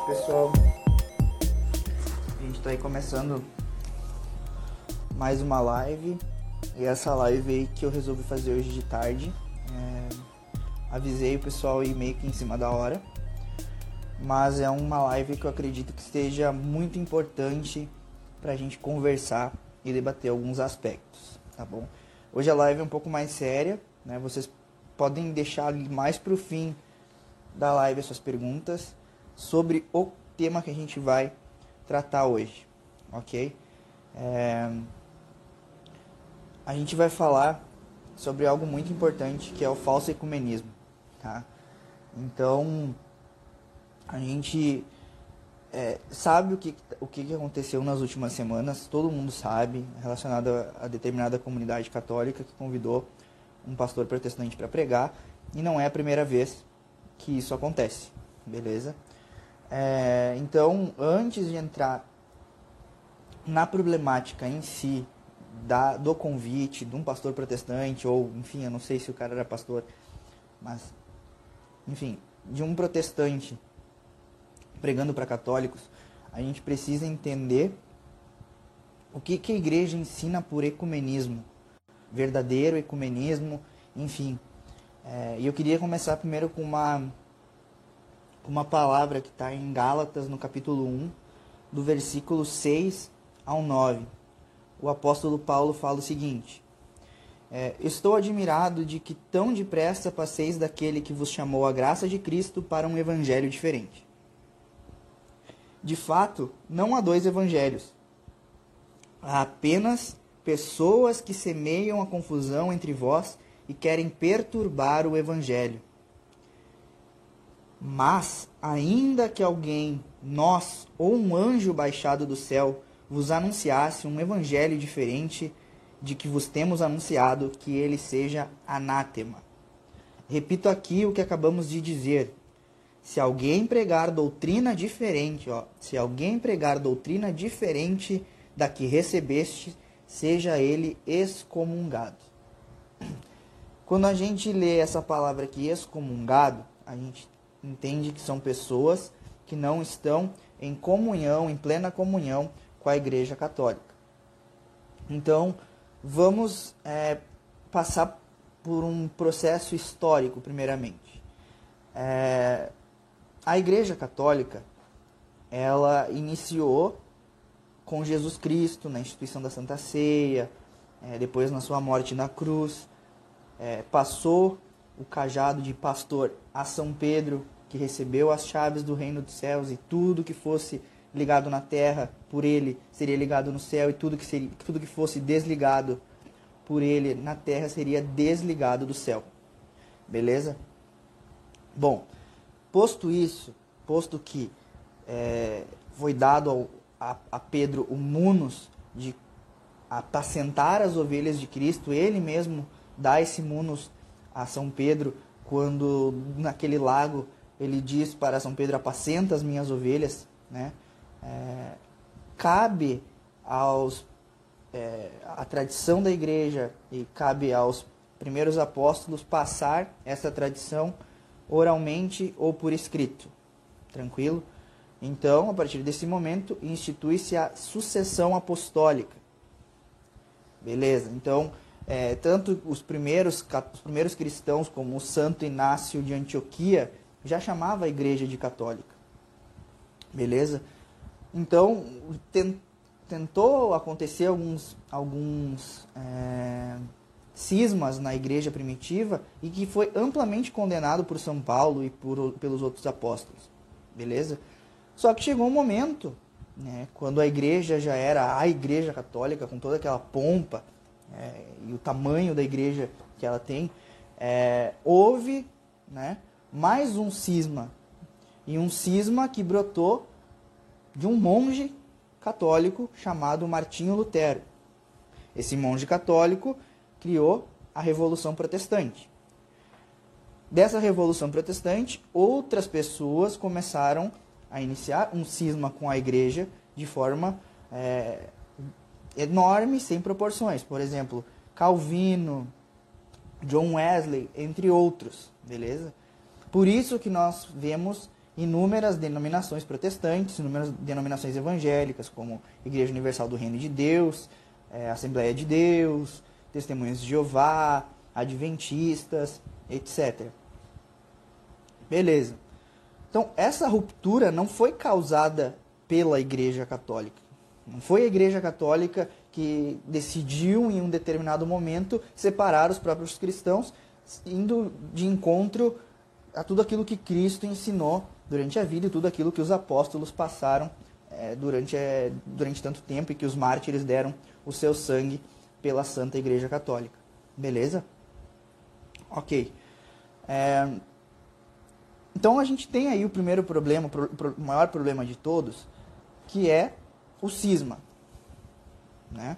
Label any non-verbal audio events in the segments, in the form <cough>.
noite, pessoal. A gente tá aí começando mais uma live. E essa live aí que eu resolvi fazer hoje de tarde. É... Avisei o pessoal aí meio que em cima da hora. Mas é uma live que eu acredito que esteja muito importante pra gente conversar e debater alguns aspectos, tá bom? Hoje a live é um pouco mais séria, né? Vocês podem deixar mais pro fim da live as suas perguntas sobre o tema que a gente vai tratar hoje, ok? É... A gente vai falar sobre algo muito importante que é o falso ecumenismo, tá? Então, a gente é, sabe o que, o que aconteceu nas últimas semanas, todo mundo sabe, relacionado a, a determinada comunidade católica que convidou um pastor protestante para pregar, e não é a primeira vez que isso acontece, beleza? É, então, antes de entrar na problemática em si da, do convite de um pastor protestante, ou enfim, eu não sei se o cara era pastor, mas enfim, de um protestante pregando para católicos, a gente precisa entender o que, que a igreja ensina por ecumenismo, verdadeiro ecumenismo, enfim. É, e eu queria começar primeiro com uma, uma palavra que está em Gálatas, no capítulo 1, do versículo 6 ao 9. O apóstolo Paulo fala o seguinte: é, Estou admirado de que tão depressa passeis daquele que vos chamou a graça de Cristo para um evangelho diferente. De fato, não há dois evangelhos. Há apenas pessoas que semeiam a confusão entre vós e querem perturbar o evangelho. Mas, ainda que alguém, nós ou um anjo baixado do céu, vos anunciasse um evangelho diferente de que vos temos anunciado, que ele seja anátema. Repito aqui o que acabamos de dizer. Se alguém pregar doutrina diferente, ó, se alguém pregar doutrina diferente da que recebeste, seja ele excomungado. Quando a gente lê essa palavra aqui, excomungado, a gente entende que são pessoas que não estão em comunhão, em plena comunhão com a Igreja Católica. Então, vamos é, passar por um processo histórico, primeiramente. É, a Igreja Católica, ela iniciou com Jesus Cristo na instituição da Santa Ceia, é, depois na sua morte na cruz, é, passou o cajado de pastor a São Pedro, que recebeu as chaves do reino dos céus e tudo que fosse ligado na terra por ele seria ligado no céu e tudo que seria tudo que fosse desligado por ele na terra seria desligado do céu. Beleza? Bom, Posto isso, posto que é, foi dado ao, a, a, Pedro o munus de apacentar as ovelhas de Cristo, ele mesmo dá esse munus a São Pedro quando naquele lago ele diz para São Pedro apacenta as minhas ovelhas, né? É, cabe aos é, a tradição da igreja e cabe aos primeiros apóstolos passar essa tradição oralmente ou por escrito. Tranquilo? Então, a partir desse momento, institui-se a sucessão apostólica. Beleza? Então, é, tanto os primeiros, os primeiros cristãos, como o Santo Inácio de Antioquia, já chamava a igreja de católica. Beleza? Então, tentou acontecer alguns, alguns é, cismas na igreja primitiva e que foi amplamente condenado por São Paulo e por, pelos outros apóstolos. Beleza? Só que chegou um momento, né, quando a igreja já era a igreja católica, com toda aquela pompa é, e o tamanho da igreja que ela tem, é, houve né, mais um cisma. E um cisma que brotou de um monge católico chamado Martinho Lutero. Esse monge católico criou a Revolução Protestante. Dessa Revolução Protestante, outras pessoas começaram a iniciar um cisma com a Igreja de forma é, enorme, sem proporções. Por exemplo, Calvino, John Wesley, entre outros, beleza? Por isso que nós vemos inúmeras denominações protestantes, inúmeras denominações evangélicas, como Igreja Universal do Reino de Deus, é, Assembleia de Deus, Testemunhas de Jeová, Adventistas, etc. Beleza. Então, essa ruptura não foi causada pela Igreja Católica. Não foi a Igreja Católica que decidiu, em um determinado momento, separar os próprios cristãos, indo de encontro a tudo aquilo que Cristo ensinou durante a vida e tudo aquilo que os apóstolos passaram é, durante, é, durante tanto tempo e que os mártires deram o seu sangue pela Santa Igreja Católica. Beleza? Ok. É, então a gente tem aí o primeiro problema, o maior problema de todos, que é o cisma. Né?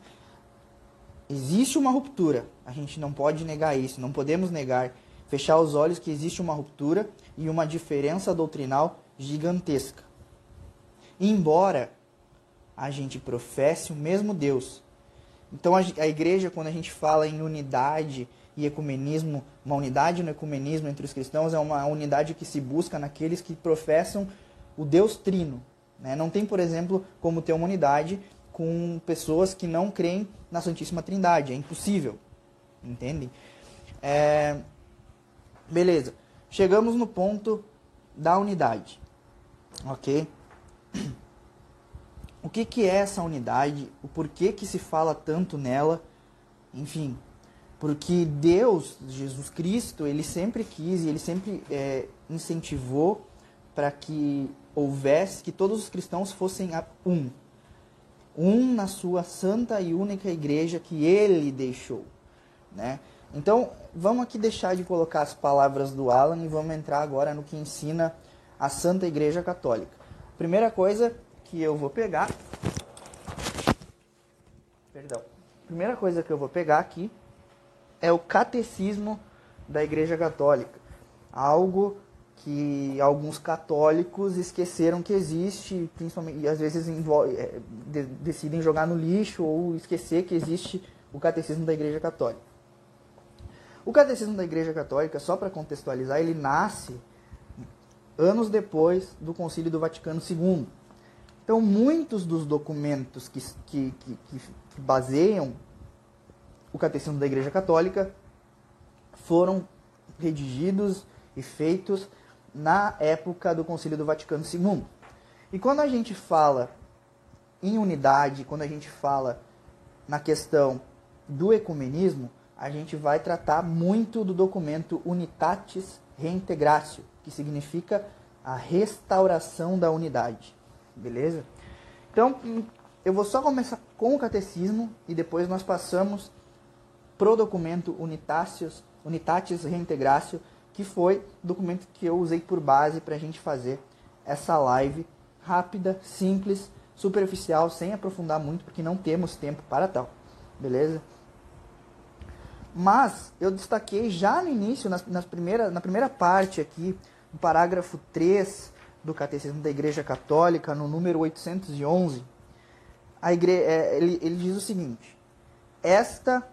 Existe uma ruptura, a gente não pode negar isso, não podemos negar, fechar os olhos que existe uma ruptura e uma diferença doutrinal gigantesca. Embora a gente professe o mesmo Deus. Então a, igreja, quando a gente fala em unidade e ecumenismo, uma unidade no ecumenismo entre os cristãos é uma unidade que se busca naqueles que professam o Deus Trino. Né? Não tem, por exemplo, como ter uma unidade com pessoas que não creem na Santíssima Trindade. É impossível. Entendem? É... Beleza. Chegamos no ponto da unidade. Ok? O que, que é essa unidade? O porquê que se fala tanto nela? Enfim, porque Deus, Jesus Cristo, ele sempre quis e ele sempre é, incentivou para que houvesse, que todos os cristãos fossem um. Um na sua santa e única igreja que ele deixou. Né? Então, vamos aqui deixar de colocar as palavras do Alan e vamos entrar agora no que ensina a Santa Igreja Católica. Primeira coisa que eu vou pegar. Perdão. Primeira coisa que eu vou pegar aqui é o catecismo da Igreja Católica. Algo que alguns católicos esqueceram que existe, principalmente, e às vezes envolve, é, de, decidem jogar no lixo ou esquecer que existe o catecismo da Igreja Católica. O catecismo da Igreja Católica, só para contextualizar, ele nasce anos depois do Concílio do Vaticano II. Então, muitos dos documentos que, que, que, que baseiam o Catecismo da Igreja Católica foram redigidos e feitos na época do Concílio do Vaticano II. E quando a gente fala em unidade, quando a gente fala na questão do ecumenismo, a gente vai tratar muito do documento Unitatis Reintegratio, que significa a restauração da unidade. Beleza? Então, eu vou só começar com o catecismo e depois nós passamos pro documento Unitatis, Unitatis Reintegratio, que foi o documento que eu usei por base para a gente fazer essa live rápida, simples, superficial, sem aprofundar muito, porque não temos tempo para tal. Beleza? Mas eu destaquei já no início, nas, nas primeira, na primeira parte aqui, no parágrafo 3 do Catecismo da Igreja Católica, no número 811, a igre... É, ele, ele diz o seguinte: Esta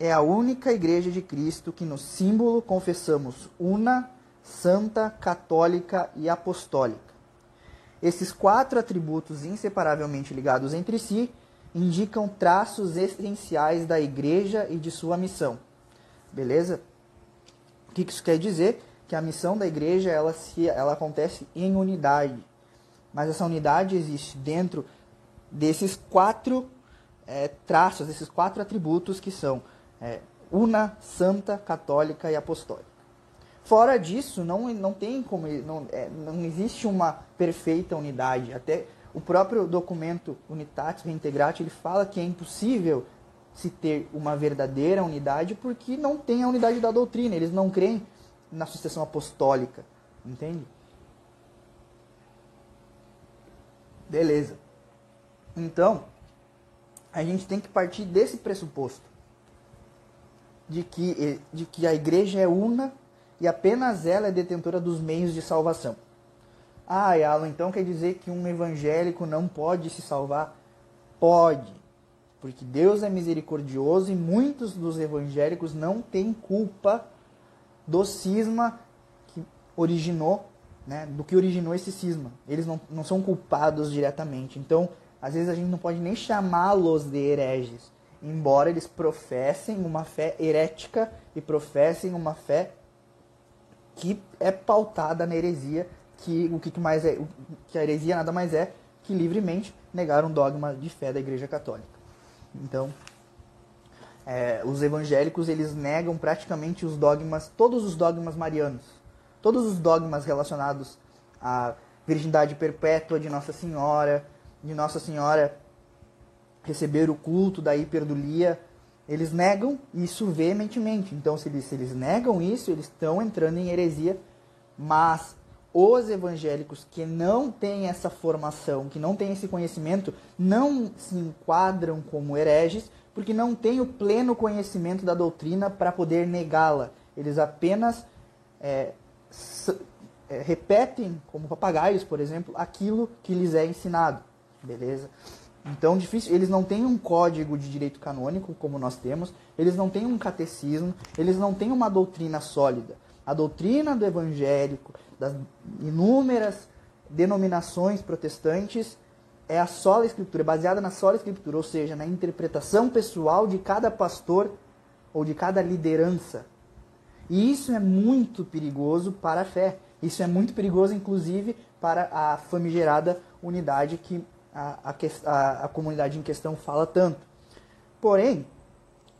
é a única Igreja de Cristo que no símbolo confessamos una, santa, católica e apostólica. Esses quatro atributos inseparavelmente ligados entre si indicam traços essenciais da Igreja e de sua missão. Beleza? O que isso quer dizer? Que a missão da Igreja ela, se, ela acontece em unidade. Mas essa unidade existe dentro desses quatro é, traços, desses quatro atributos que são é, una, santa, católica e apostólica. Fora disso, não, não tem como, não, é, não existe uma perfeita unidade. Até o próprio documento Unitatis Reintegratio, ele fala que é impossível se ter uma verdadeira unidade porque não tem a unidade da doutrina, eles não creem na sucessão apostólica, entende? Beleza. Então, a gente tem que partir desse pressuposto de que, de que a igreja é una e apenas ela é detentora dos meios de salvação. Ah, Alan, então quer dizer que um evangélico não pode se salvar? Pode, porque Deus é misericordioso e muitos dos evangélicos não têm culpa do cisma que originou né, do que originou esse cisma. Eles não, não são culpados diretamente. Então, às vezes a gente não pode nem chamá-los de hereges, embora eles professem uma fé herética e professem uma fé que é pautada na heresia, que o que mais é, que a heresia nada mais é que livremente negar um dogma de fé da Igreja Católica. Então, é, os evangélicos eles negam praticamente os dogmas, todos os dogmas marianos, todos os dogmas relacionados à virgindade perpétua de Nossa Senhora, de Nossa Senhora receber o culto da hiperdulia, eles negam isso veementemente. Então, se eles, se eles negam isso, eles estão entrando em heresia, mas os evangélicos que não têm essa formação, que não têm esse conhecimento, não se enquadram como hereges, porque não têm o pleno conhecimento da doutrina para poder negá-la. Eles apenas é, é, repetem, como papagaios, por exemplo, aquilo que lhes é ensinado. Beleza? Então, difícil, eles não têm um código de direito canônico, como nós temos, eles não têm um catecismo, eles não têm uma doutrina sólida. A doutrina do evangélico, das inúmeras denominações protestantes é a sola escritura, é baseada na sola escritura, ou seja, na interpretação pessoal de cada pastor ou de cada liderança. E isso é muito perigoso para a fé. Isso é muito perigoso, inclusive, para a famigerada unidade que a, a, a comunidade em questão fala tanto. Porém,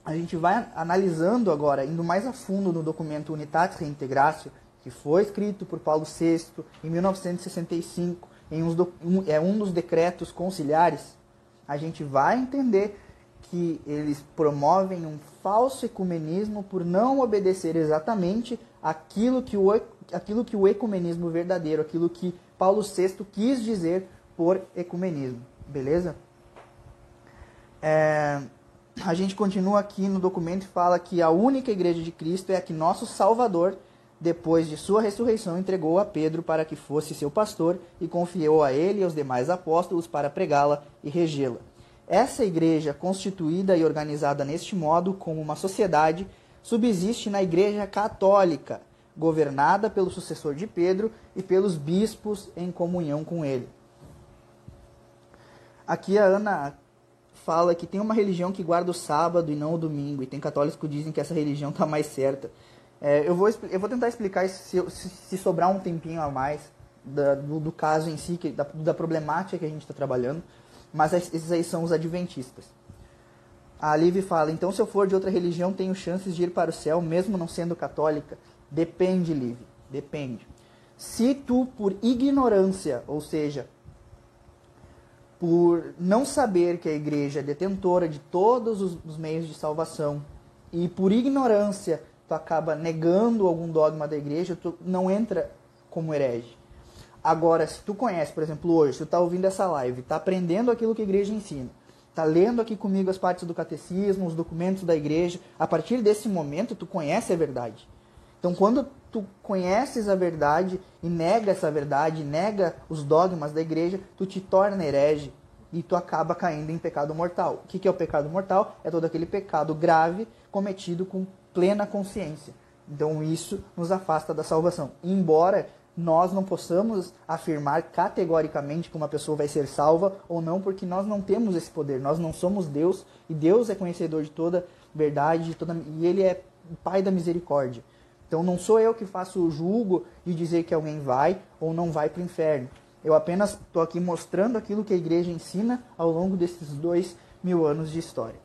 a gente vai analisando agora, indo mais a fundo no documento Unitatis Reintegratio, que foi escrito por Paulo VI em 1965, em um, é um dos decretos conciliares, a gente vai entender que eles promovem um falso ecumenismo por não obedecer exatamente aquilo que o, aquilo que o ecumenismo verdadeiro, aquilo que Paulo VI quis dizer por ecumenismo. Beleza? É, a gente continua aqui no documento e fala que a única igreja de Cristo é a que nosso Salvador depois de sua ressurreição, entregou a Pedro para que fosse seu pastor e confiou a ele e aos demais apóstolos para pregá-la e regê-la. Essa igreja, constituída e organizada neste modo, como uma sociedade, subsiste na Igreja Católica, governada pelo sucessor de Pedro e pelos bispos em comunhão com ele. Aqui a Ana fala que tem uma religião que guarda o sábado e não o domingo, e tem católicos que dizem que essa religião está mais certa. É, eu, vou, eu vou tentar explicar se, se, se sobrar um tempinho a mais da, do, do, caso em si, que, da, da problemática que a gente está trabalhando, mas esses aí são os adventistas. A Liv fala, então se eu for de outra religião, tenho chances de ir para o céu, mesmo não sendo católica? Depende, Liv, depende. Se tu, por ignorância, ou seja, por não saber que a igreja é detentora de todos os, os meios de salvação, e por ignorância tu acaba negando algum dogma da igreja, tu não entra como herege. Agora, se tu conhece, por exemplo, hoje, tu está ouvindo essa live, está aprendendo aquilo que a igreja ensina, está lendo aqui comigo as partes do catecismo, os documentos da igreja, a partir desse momento tu conhece a verdade. Então, quando tu conheces a verdade e nega essa verdade, nega os dogmas da igreja, tu te torna herege e tu acaba caindo em pecado mortal. O que é o pecado mortal? É todo aquele pecado grave cometido com plena consciência. Então isso nos afasta da salvação. Embora nós não possamos afirmar categoricamente que uma pessoa vai ser salva ou não, porque nós não temos esse poder. Nós não somos Deus e Deus é conhecedor de toda verdade de toda, e Ele é o Pai da misericórdia. Então não sou eu que faço o julgo de dizer que alguém vai ou não vai para o inferno. Eu apenas estou aqui mostrando aquilo que a igreja ensina ao longo desses dois mil anos de história.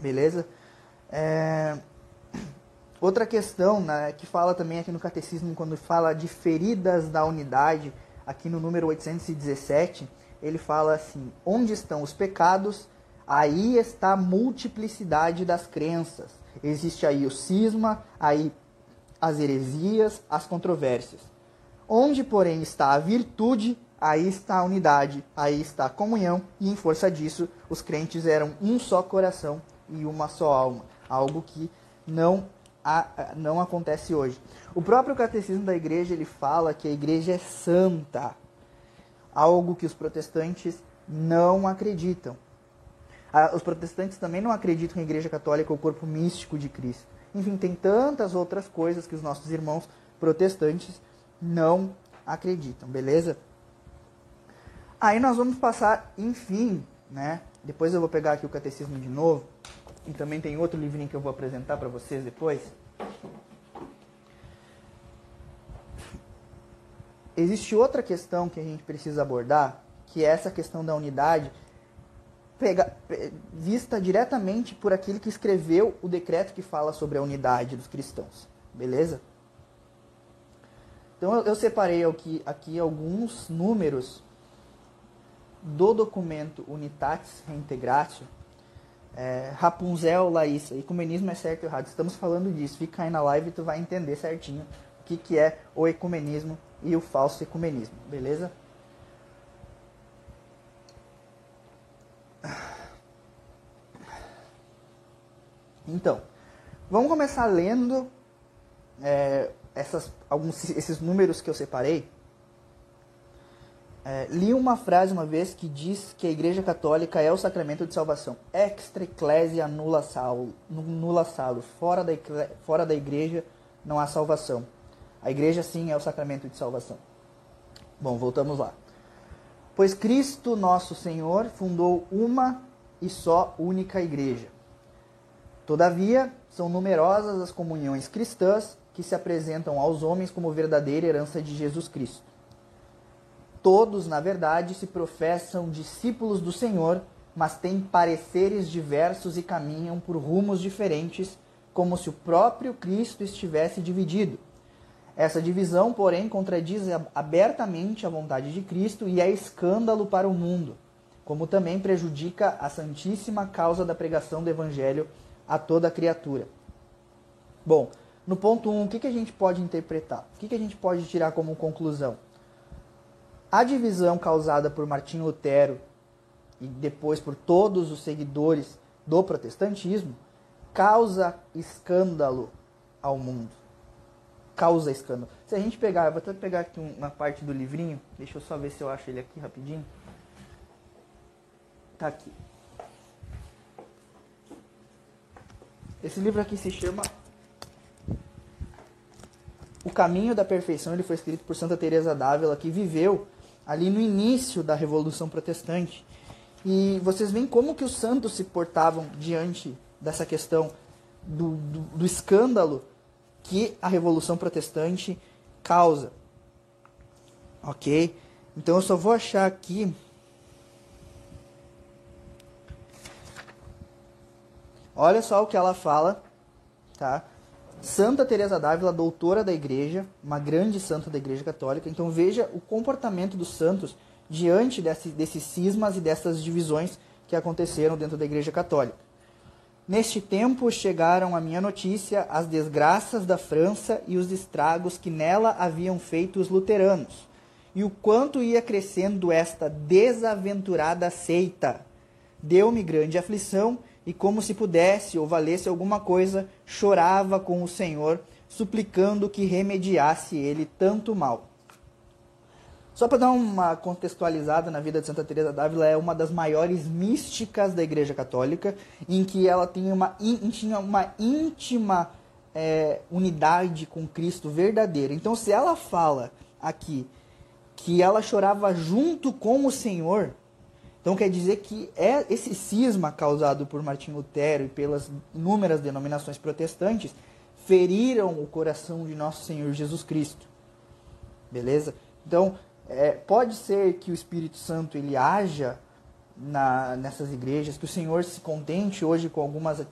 Beleza? É... <clears throat> Outra questão né, que fala também aqui no Catecismo, quando fala de feridas da unidade, aqui no número 817, ele fala assim: onde estão os pecados, aí está a multiplicidade das crenças. Existe aí o cisma, aí as heresias, as controvérsias. Onde, porém, está a virtude, aí está a unidade, aí está a comunhão, e em força disso, os crentes eram um só coração e uma só alma algo que não, não acontece hoje. O próprio catecismo da igreja ele fala que a igreja é santa, algo que os protestantes não acreditam. Os protestantes também não acreditam a igreja católica o corpo místico de Cristo. Enfim, tem tantas outras coisas que os nossos irmãos protestantes não acreditam, beleza? Aí nós vamos passar, enfim, né? Depois eu vou pegar aqui o catecismo de novo. E também tem outro livrinho que eu vou apresentar para vocês depois. Existe outra questão que a gente precisa abordar, que é essa questão da unidade, pega, vista diretamente por aquele que escreveu o decreto que fala sobre a unidade dos cristãos. Beleza? Então eu, separei aqui, aqui alguns números do documento Unitatis Reintegratio. É, Rapunzel, Laísa, ecumenismo é certo ou errado? Estamos falando disso. Fica aí na live e tu vai entender certinho o que, que é o ecumenismo e o falso ecumenismo, beleza? Então, vamos começar lendo é, essas, alguns, esses números que eu separei. É, li uma frase uma vez que diz que a Igreja Católica é o sacramento de salvação. Extra ecclesia nulla, sal, salus. Fora da, fora da Igreja não há salvação. A Igreja sim é o sacramento de salvação. Bom, voltamos lá. Pois Cristo nosso Senhor fundou uma e só única Igreja. Todavia, são numerosas as comunhões cristãs que se apresentam aos homens como verdadeira herança de Jesus Cristo. Todos, na verdade, se professam discípulos do Senhor, mas têm pareceres diversos e caminham por rumos diferentes, como se o próprio Cristo estivesse dividido. Essa divisão, porém, contradiz abertamente a vontade de Cristo e é escândalo para o mundo, como também prejudica a santíssima causa da pregação do Evangelho a toda criatura. Bom, no ponto 1, um, o que, que a gente pode interpretar? O que, que a gente pode tirar como conclusão? A divisão causada por Martinho Lutero e depois por todos os seguidores do protestantismo causa escândalo ao mundo. Causa escândalo. Se a gente pegar, eu vou até pegar aqui uma parte do livrinho, deixa eu só ver se eu acho ele aqui rapidinho. Tá aqui. Esse livro aqui se chama o Caminho da Perfeição ele foi escrito por Santa Teresa d'Ávila, que viveu ali no início da Revolução Protestante. E vocês veem como que os santos se portavam diante dessa questão do, do, do escândalo que a Revolução Protestante causa. Ok? Então eu só vou achar aqui. Olha só o que ela fala, tá? Santa Teresa d'Ávila, doutora da Igreja, uma grande santa da Igreja Católica. Então veja o comportamento dos santos diante desse, desses cismas e dessas divisões que aconteceram dentro da Igreja Católica. Neste tempo chegaram à minha notícia as desgraças da França e os estragos que nela haviam feito os luteranos, e o quanto ia crescendo esta desaventurada seita. Deu-me grande aflição e, como se pudesse ou valesse alguma coisa, chorava com o Senhor, suplicando que remediasse ele tanto mal. Só para dar uma contextualizada na vida de Santa Teresa d'Ávila, é uma das maiores místicas da Igreja Católica, em que ela tem uma, in, tinha uma íntima é, unidade com Cristo verdadeira. Então, se ela fala aqui que ela chorava junto com o Senhor, então quer dizer que é esse cisma causado por Martinho Lutero e pelas inúmeras denominações protestantes feriram o coração de nosso Senhor Jesus Cristo. Beleza? Então, é, pode ser que o Espírito Santo ele haja na, nessas igrejas, que o Senhor se contente hoje com algumas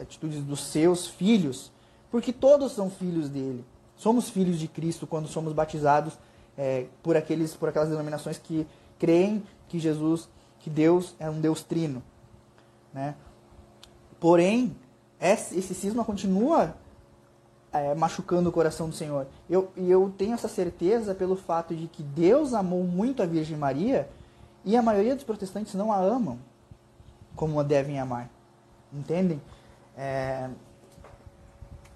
atitudes dos seus filhos, porque todos são filhos dele. Somos filhos de Cristo quando somos batizados é, por, aqueles, por aquelas denominações que creem que Jesus que Deus é um Deus trino. Né? Porém, esse cisma continua é, machucando o coração do Senhor. Eu, e eu tenho essa certeza pelo fato de que Deus amou muito a Virgem Maria e a maioria dos protestantes não a amam como a devem amar. Entendem? É,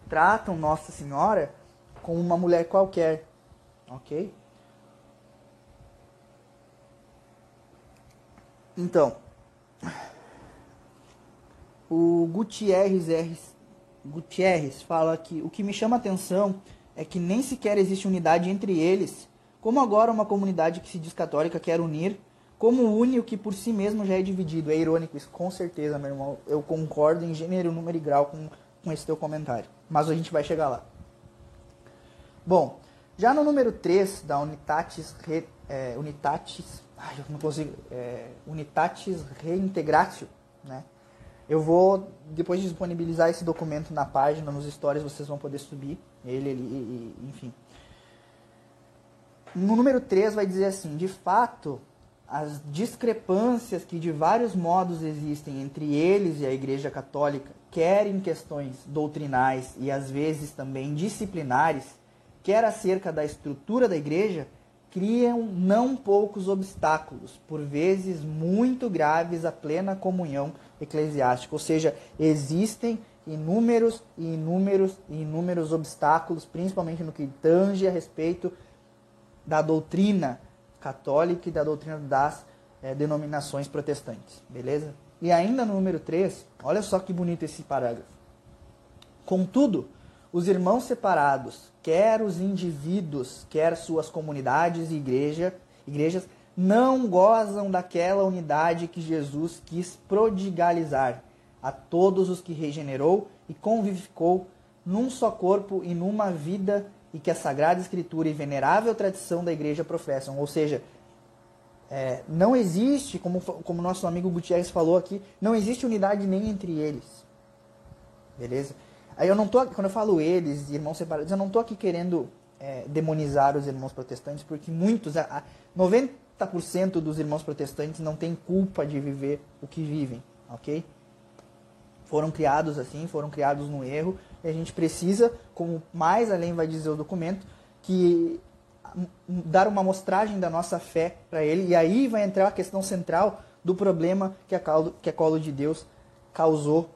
tratam Nossa Senhora como uma mulher qualquer. Ok? Então, o Gutierrez, R, Gutierrez fala que o que me chama a atenção é que nem sequer existe unidade entre eles, como agora uma comunidade que se diz católica quer unir, como une o que por si mesmo já é dividido. É irônico isso, com certeza, meu irmão. Eu concordo em gênero, número e grau com, com esse teu comentário. Mas a gente vai chegar lá. Bom, já no número 3 da Unitatis, é, Unitatis, ai, eu não consigo, é, Unitatis Reintegratio, né? Eu vou, depois de disponibilizar esse documento na página, nos stories, vocês vão poder subir ele, ele enfim. No número 3 vai dizer assim, de fato, as discrepâncias que de vários modos existem entre eles e a Igreja Católica, quer em questões doutrinais e às vezes também disciplinares, quer acerca da estrutura da Igreja, criam não poucos obstáculos, por vezes muito graves à plena comunhão eclesiástica. Ou seja, existem inúmeros e inúmeros e inúmeros obstáculos, principalmente no que tange a respeito da doutrina católica e da doutrina das é, denominações protestantes. Beleza? E ainda no número 3, olha só que bonito esse parágrafo. Contudo, os irmãos separados, quer os indivíduos, quer suas comunidades e igreja, igrejas, não gozam daquela unidade que Jesus quis prodigalizar a todos os que regenerou e convivificou num só corpo e numa vida e que a Sagrada Escritura e venerável tradição da igreja professam. Ou seja, é, não existe, como, como nosso amigo Gutierrez falou aqui, não existe unidade nem entre eles. Beleza? Aí eu não tô, quando eu falo eles, irmãos separados, eu não estou aqui querendo é, demonizar os irmãos protestantes, porque muitos, a, a 90% dos irmãos protestantes não têm culpa de viver o que vivem, ok? foram criados assim, foram criados no erro, e a gente precisa, como mais além vai dizer o documento, que dar uma amostragem da nossa fé para ele, e aí vai entrar a questão central do problema que a Colo, que a Colo de Deus causou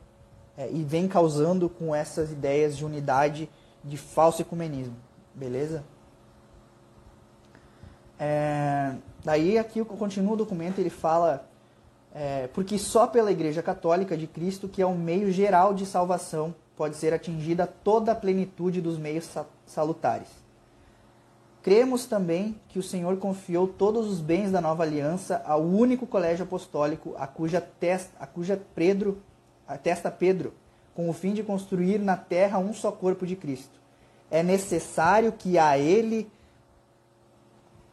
é, e vem causando com essas ideias de unidade de falso ecumenismo. Beleza? É, daí aqui eu continuo o documento, ele fala é, porque só pela Igreja Católica de Cristo, que é o meio geral de salvação, pode ser atingida toda a plenitude dos meios salutares. Cremos também que o Senhor confiou todos os bens da nova aliança ao único colégio apostólico, a cuja testa, a cuja Pedro, a testa Pedro, com o fim de construir na terra um só corpo de Cristo. É necessário que a ele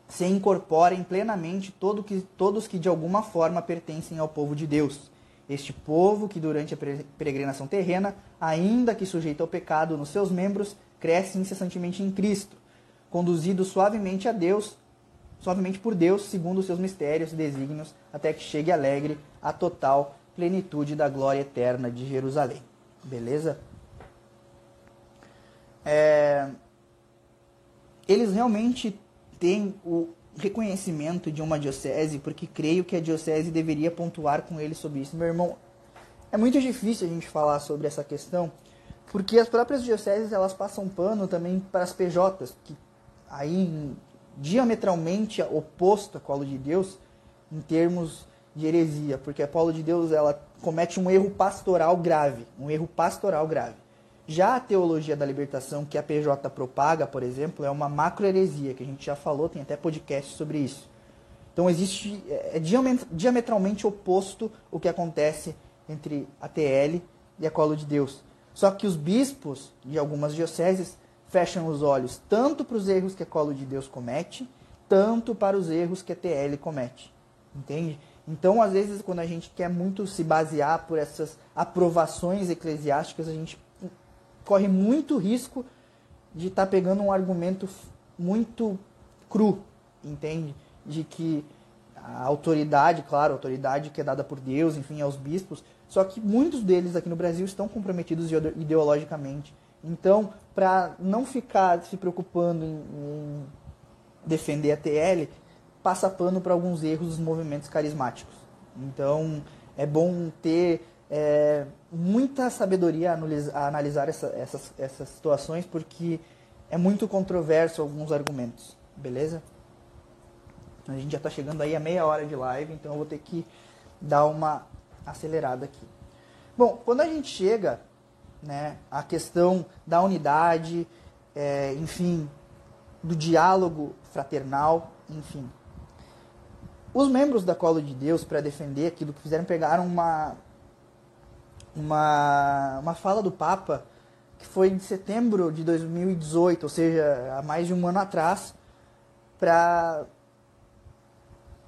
se incorporem plenamente todo que, todos que de alguma forma pertencem ao povo de Deus. Este povo que durante a peregrinação terrena, ainda que sujeito ao pecado nos seus membros, cresce incessantemente em Cristo, conduzido suavemente a Deus, suavemente por Deus, segundo os seus mistérios e desígnios, até que chegue alegre à total plenitude da glória eterna de Jerusalém. Beleza? É... Eles realmente tem o reconhecimento de uma diocese, porque creio que a diocese deveria pontuar com ele sobre isso. Meu irmão, é muito difícil a gente falar sobre essa questão, porque as próprias dioceses elas passam pano também para as PJs, que aí diametralmente oposto a Colo de Deus em termos de heresia, porque a Paulo de Deus ela comete um erro pastoral grave, um erro pastoral grave. Já a teologia da libertação que a PJ propaga, por exemplo, é uma macroheresia, que a gente já falou, tem até podcast sobre isso. Então existe é, é diametralmente oposto o que acontece entre a TL e a Colo de Deus. Só que os bispos de algumas dioceses fecham os olhos tanto para os erros que a Colo de Deus comete, tanto para os erros que a TL comete. Entende? Então, às vezes, quando a gente quer muito se basear por essas aprovações eclesiásticas, a gente corre muito risco de estar tá pegando um argumento muito cru, entende? De que a autoridade, claro, a autoridade que é dada por Deus, enfim, aos bispos, só que muitos deles aqui no Brasil estão comprometidos ideologicamente. Então, para não ficar se preocupando em, em, defender a TL, passa pano para alguns erros dos movimentos carismáticos. Então, é bom ter é, muita sabedoria a analisar essa, essas, essas situações, porque é muito controverso alguns argumentos, beleza? A gente já está chegando aí a meia hora de live, então eu vou ter que dar uma acelerada aqui. Bom, quando a gente chega né, à questão da unidade, é, enfim, do diálogo fraternal, enfim. Os membros da Colo de Deus, para defender aquilo que fizeram, pegaram uma, uma, uma fala do Papa, que foi em setembro de 2018, ou seja, há mais de um ano atrás, para,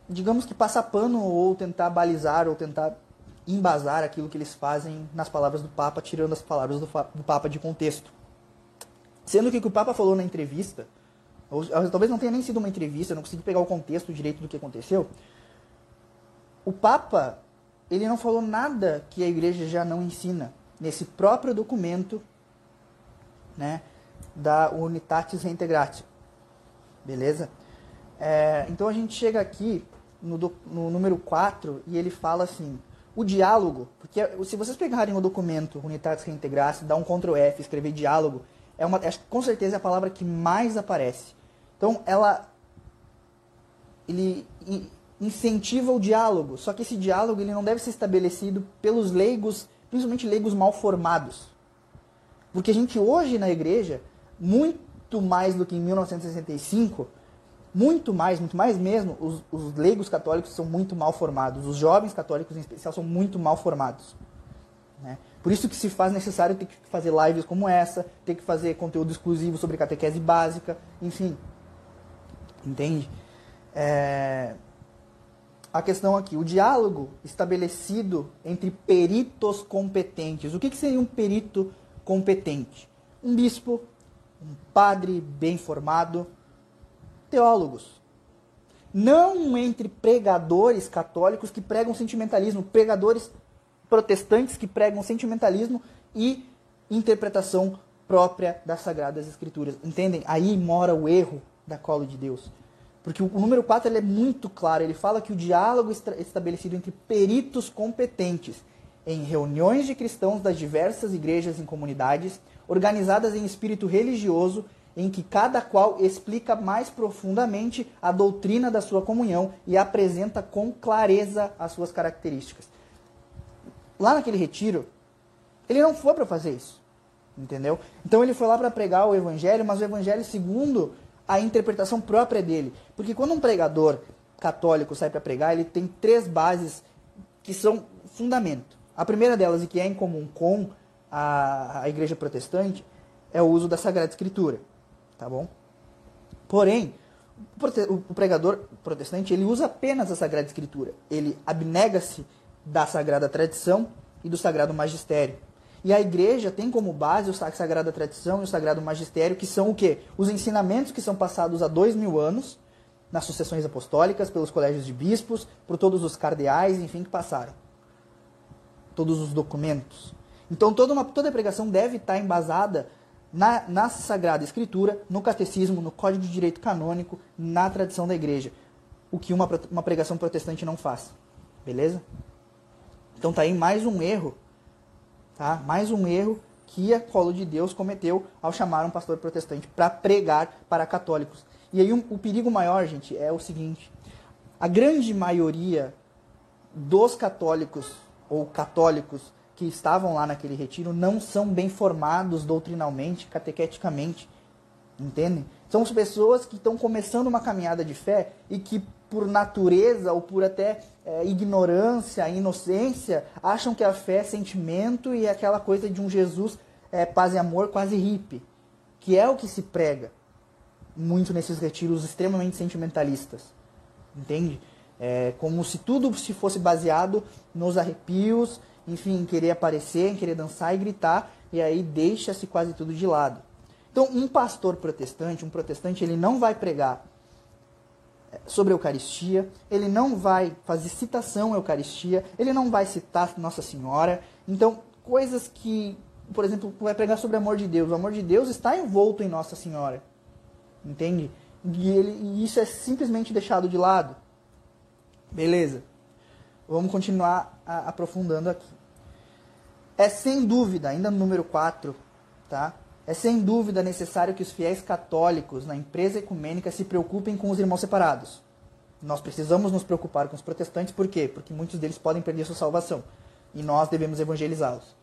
digamos que, passar pano ou tentar balizar ou tentar embasar aquilo que eles fazem nas palavras do Papa, tirando as palavras do, do Papa de contexto. Sendo que o que o Papa falou na entrevista, ou, talvez não tenha nem sido uma entrevista, não consegui pegar o contexto direito do que aconteceu. O Papa, ele não falou nada que a igreja já não ensina nesse próprio documento né, da Unitatis Reintegratio. Beleza? É, então a gente chega aqui no, do, no número 4 e ele fala assim: o diálogo, porque se vocês pegarem o documento Unitatis Reintegratio, dá um Ctrl F, escrever diálogo, é uma, é, com certeza é a palavra que mais aparece. Então ela ele incentiva o diálogo, só que esse diálogo ele não deve ser estabelecido pelos leigos, principalmente leigos mal formados. Porque a gente hoje na igreja, muito mais do que em 1965, muito mais, muito mais mesmo, os, os, leigos católicos são muito mal formados. Os jovens católicos, em especial, são muito mal formados. Né? Por isso que se faz necessário ter que fazer lives como essa, ter que fazer conteúdo exclusivo sobre catequese básica, enfim. Entende? É... A questão aqui, o diálogo estabelecido entre peritos competentes. O que, que seria um perito competente? Um bispo, um padre bem formado, teólogos. Não entre pregadores católicos que pregam sentimentalismo, pregadores protestantes que pregam sentimentalismo e interpretação própria das Sagradas Escrituras. Entendem? Aí mora o erro da cola de Deus. Porque o número 4 ele é muito claro, ele fala que o diálogo estabelecido entre peritos competentes em reuniões de cristãos das diversas igrejas e comunidades, organizadas em espírito religioso em que cada qual explica mais profundamente a doutrina da sua comunhão e apresenta com clareza as suas características. Lá naquele retiro, ele não foi para fazer isso, entendeu? Então ele foi lá para pregar o evangelho, mas o evangelho segundo a interpretação própria dele. Porque quando um pregador católico sai para pregar, ele tem três bases que são fundamento. A primeira delas, e que é em comum com a, a igreja protestante, é o uso da Sagrada Escritura tá bom? Porém, o pregador protestante ele usa apenas a Sagrada Escritura. Ele abnega-se da Sagrada Tradição e do Sagrado Magistério. E a igreja tem como base a Sagrada Tradição e o Sagrado Magistério, que são o quê? Os ensinamentos que são passados há dois mil anos nas sucessões apostólicas, pelos colégios de bispos, por todos os cardeais, enfim, que passaram. Todos os documentos. Então toda, uma, toda a pregação deve estar embasada na, na Sagrada Escritura, no Catecismo, no Código de Direito Canônico, na tradição da igreja. O que uma, uma pregação protestante não faz. Beleza? Então tá aí mais um erro, tá? Mais um erro que a Colo de Deus cometeu ao chamar um pastor protestante para pregar para católicos. E aí um, o perigo maior, gente, é o seguinte: a grande maioria dos católicos ou católicos que estavam lá naquele retiro não são bem formados doutrinalmente, catequeticamente. Entendem? São as pessoas que estão começando uma caminhada de fé e que, por natureza ou por até é, ignorância, inocência, acham que a fé é sentimento e é aquela coisa de um Jesus é, paz e amor quase hippie, que é o que se prega muito nesses retiros extremamente sentimentalistas. Entende? É como se tudo se fosse baseado nos arrepios enfim, em querer aparecer, em querer dançar e gritar, e aí deixa-se quase tudo de lado. Então, um pastor protestante, um protestante, ele não vai pregar sobre a Eucaristia, ele não vai fazer citação à Eucaristia, ele não vai citar Nossa Senhora. Então, coisas que, por exemplo, vai pregar sobre o amor de Deus. O amor de Deus está envolto em Nossa Senhora. Entende? E, ele, e isso é simplesmente deixado de lado. Beleza. Vamos continuar a, aprofundando aqui. É sem dúvida, ainda no número 4, tá? É sem dúvida necessário que os fiéis católicos na empresa ecumênica se preocupem com os irmãos separados. Nós precisamos nos preocupar com os protestantes, por quê? Porque muitos deles podem perder sua salvação e nós devemos evangelizá-los.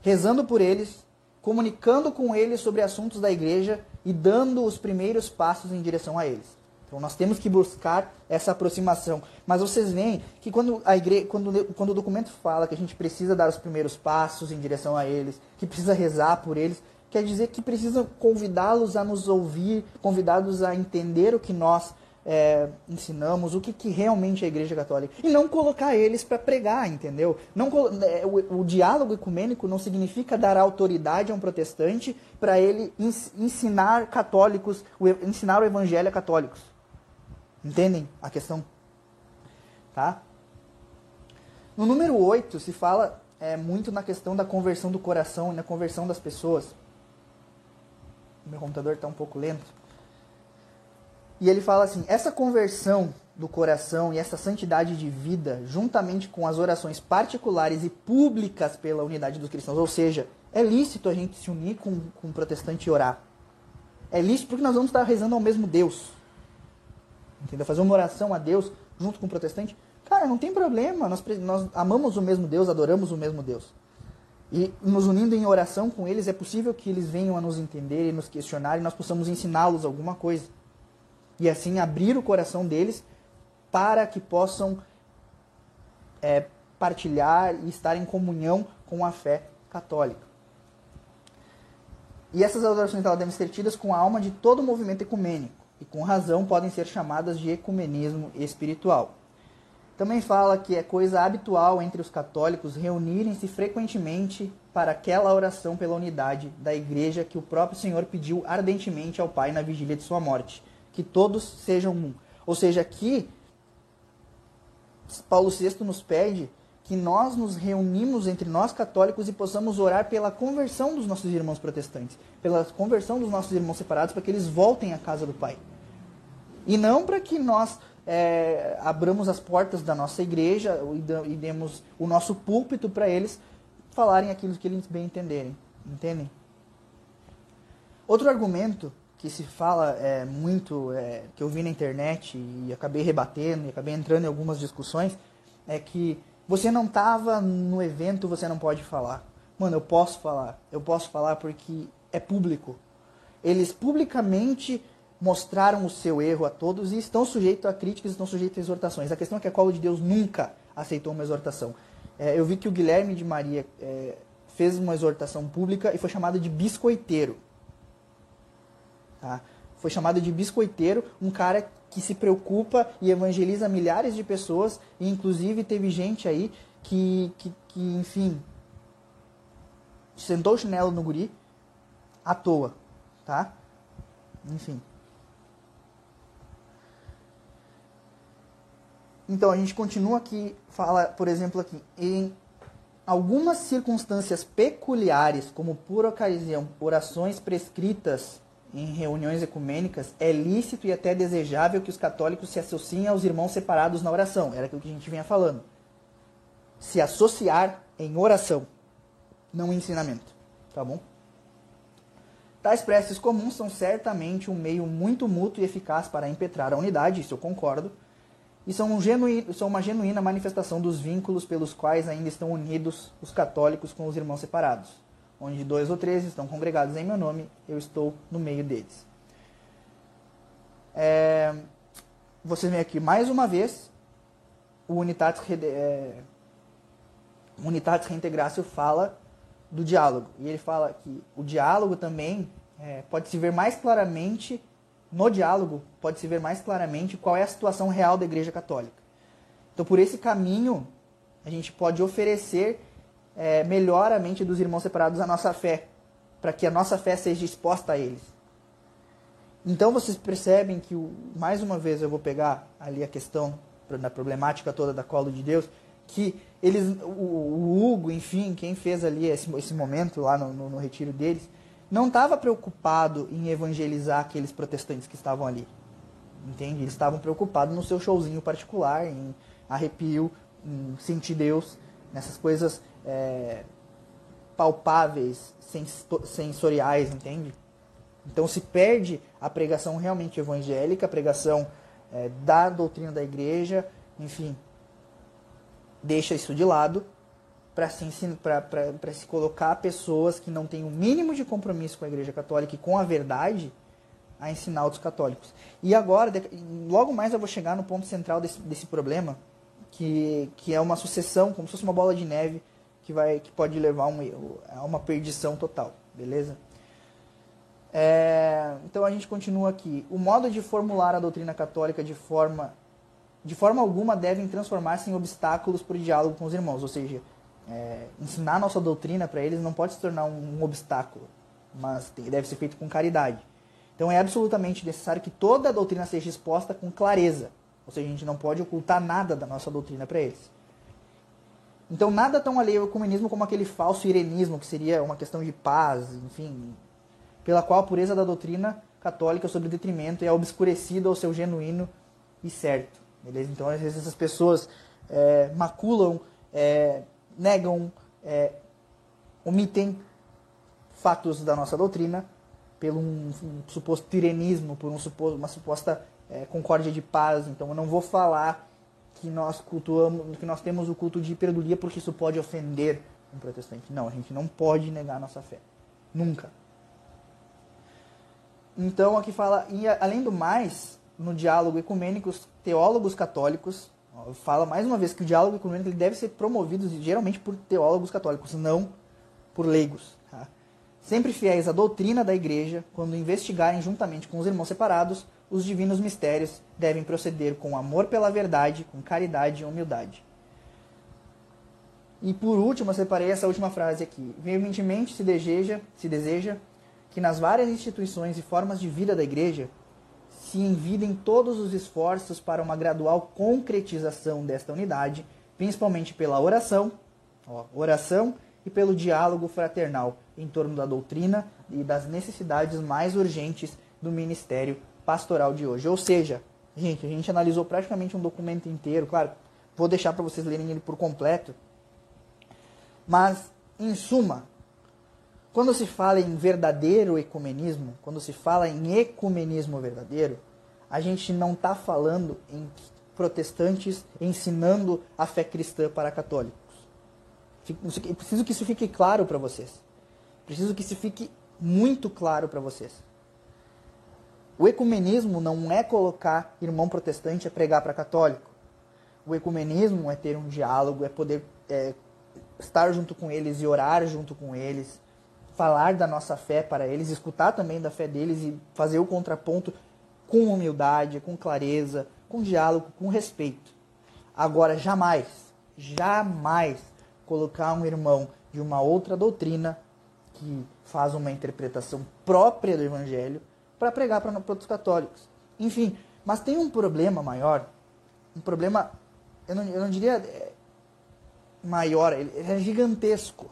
Rezando por eles comunicando com eles sobre assuntos da igreja e dando os primeiros passos em direção a eles. Então nós temos que buscar essa aproximação. Mas vocês veem que quando, a igreja, quando, quando o documento fala que a gente precisa dar os primeiros passos em direção a eles, que precisa rezar por eles, quer dizer que precisa convidá-los a nos ouvir, convidá-los a entender o que nós é, ensinamos, o que, que realmente é a Igreja Católica. E não colocar eles para pregar, entendeu? Não, é, o, o, diálogo ecumênico não significa dar autoridade a um protestante para ele ensinar católicos, ensinar o evangelho a católicos. Entendem a questão? Tá? No número 8 se fala é, muito na questão da conversão do coração e na conversão das pessoas. Meu computador está um pouco lento. E ele fala assim: essa conversão do coração e essa santidade de vida, juntamente com as orações particulares e públicas pela unidade dos cristãos, ou seja, é lícito a gente se unir com, com um protestante e orar. É lícito porque nós vamos estar rezando ao mesmo Deus entendeu? Fazer uma oração a Deus junto com o protestante, cara, não tem problema. Nós, nós amamos o mesmo Deus, adoramos o mesmo Deus. E nos unindo em oração com eles, é possível que eles venham a nos entender e nos questionar e nós possamos ensiná-los alguma coisa. E assim abrir o coração deles para que possam é, partilhar e estar em comunhão com a fé católica. E essas adorações devem ser tidas com a alma de todo o movimento ecumênico e com razão podem ser chamadas de ecumenismo espiritual. Também fala que é coisa habitual entre os católicos reunirem-se frequentemente para aquela oração pela unidade da igreja que o próprio Senhor pediu ardentemente ao Pai na vigília de sua morte, que todos sejam um. Ou seja, aqui Paulo VI nos pede que nós nos reunimos entre nós católicos e possamos orar pela conversão dos nossos irmãos protestantes, pela conversão dos nossos irmãos separados, para que eles voltem à casa do Pai. E não para que nós é, abramos as portas da nossa igreja e demos o nosso púlpito para eles falarem aquilo que eles bem entenderem. Entendem? Outro argumento que se fala é, muito, é, que eu vi na internet e acabei rebatendo e acabei entrando em algumas discussões, é que você não estava no evento, você não pode falar. Mano, eu posso falar. Eu posso falar porque é público. Eles publicamente mostraram o seu erro a todos e estão sujeitos a críticas, estão sujeitos a exortações. A questão é que a Cola de Deus nunca aceitou uma exortação. É, eu vi que o Guilherme de Maria é, fez uma exortação pública e foi chamado de biscoiteiro. Tá? Foi chamado de biscoiteiro, um cara que se preocupa e evangeliza milhares de pessoas, e inclusive teve gente aí que, que, que enfim, sentou o chinelo no guri à toa, tá? Enfim. Então a gente continua aqui, fala, por exemplo, aqui, em algumas circunstâncias peculiares, como por ocasião, orações prescritas em reuniões ecumênicas, é lícito e até desejável que os católicos se associem aos irmãos separados na oração. Era aquilo que a gente vinha falando. Se associar em oração, não em ensinamento. Tá bom? Tais preces comuns são certamente um meio muito mútuo e eficaz para impetrar a unidade, isso eu concordo, e são, um são uma genuína manifestação dos vínculos pelos quais ainda estão unidos os católicos com os irmãos separados. Onde dois ou três estão congregados em meu nome, eu estou no meio deles. É, vocês veem aqui mais uma vez o Unitatis, é, Unitatis Reintegratio fala do diálogo. E ele fala que o diálogo também é, pode se ver mais claramente no diálogo pode se ver mais claramente qual é a situação real da Igreja Católica. Então, por esse caminho, a gente pode oferecer é, melhor a mente dos irmãos separados a nossa fé, para que a nossa fé seja exposta a eles. Então, vocês percebem que, mais uma vez, eu vou pegar ali a questão da problemática toda da colo de Deus, que eles, o, o Hugo, enfim, quem fez ali esse, esse momento lá no, no, no retiro deles, não estava preocupado em evangelizar aqueles protestantes que estavam ali. Entende? Eles estavam preocupados no seu showzinho particular, em arrepio, em sentir Deus, nessas coisas é, palpáveis, sensoriais, entende? Então se perde a pregação realmente evangélica, a pregação é, da doutrina da igreja, enfim, deixa isso de lado para se, se colocar pessoas que não têm o mínimo de compromisso com a Igreja Católica e com a verdade a ensinar outros católicos. E agora, logo mais eu vou chegar no ponto central desse, desse problema, que, que é uma sucessão, como se fosse uma bola de neve, que, vai, que pode levar um, a uma perdição total, beleza? É, então a gente continua aqui. O modo de formular a doutrina católica de forma de forma alguma devem transformar-se em obstáculos para o diálogo com os irmãos, ou seja, é, ensinar nossa doutrina para eles não pode se tornar um, um obstáculo, mas tem, deve ser feito com caridade. Então é absolutamente necessário que toda a doutrina seja exposta com clareza, ou seja, a gente não pode ocultar nada da nossa doutrina para eles. Então nada tão alheio ao ecumenismo como aquele falso irenismo, que seria uma questão de paz, enfim, pela qual a pureza da doutrina católica sobre detrimento é obscurecida ao seu genuíno e certo. Beleza? Então, às vezes, essas pessoas é, maculam, é, negam, é, omitem fatos da nossa doutrina pelo um, um suposto tirenismo, por um suposto, uma suposta é, concórdia de paz. Então, eu não vou falar que nós cultuamos, que nós temos o culto de hiperdulia porque isso pode ofender um protestante. Não, a gente não pode negar nossa fé. Nunca. Então aqui fala, e além do mais, no diálogo ecumênico, os teólogos católicos, fala mais uma vez que o diálogo ecumênico ele deve ser promovido geralmente por teólogos católicos, não por leigos. Tá? Sempre fiéis à doutrina da igreja, quando investigarem juntamente com os irmãos separados, os divinos mistérios devem proceder com amor pela verdade, com caridade e humildade. E por último, eu separei essa última frase aqui. Veementemente se deseja, se deseja que nas várias instituições e formas de vida da igreja se envidem todos os esforços para uma gradual concretização desta unidade, principalmente pela oração, ó, oração e pelo diálogo fraternal em torno da doutrina e das necessidades mais urgentes do ministério pastoral de hoje. Ou seja, gente, a gente analisou praticamente um documento inteiro, claro, vou deixar para vocês lerem ele por completo, mas em suma, quando se fala em verdadeiro ecumenismo, quando se fala em ecumenismo verdadeiro, a gente não está falando em protestantes ensinando a fé cristã para católicos. Preciso que isso fique claro para vocês. Preciso que isso fique muito claro para vocês. O ecumenismo não é colocar irmão protestante a pregar para católico. O ecumenismo é ter um diálogo, é poder é, estar junto com eles e orar junto com eles, falar da nossa fé para eles, escutar também da fé deles e fazer o contraponto com humildade, com clareza, com diálogo, com respeito. Agora, jamais, jamais colocar um irmão de uma outra doutrina que faz uma interpretação própria do evangelho para pregar para outros católicos. Enfim, mas tem um problema maior, um problema, eu não, eu não diria é, maior, ele é gigantesco.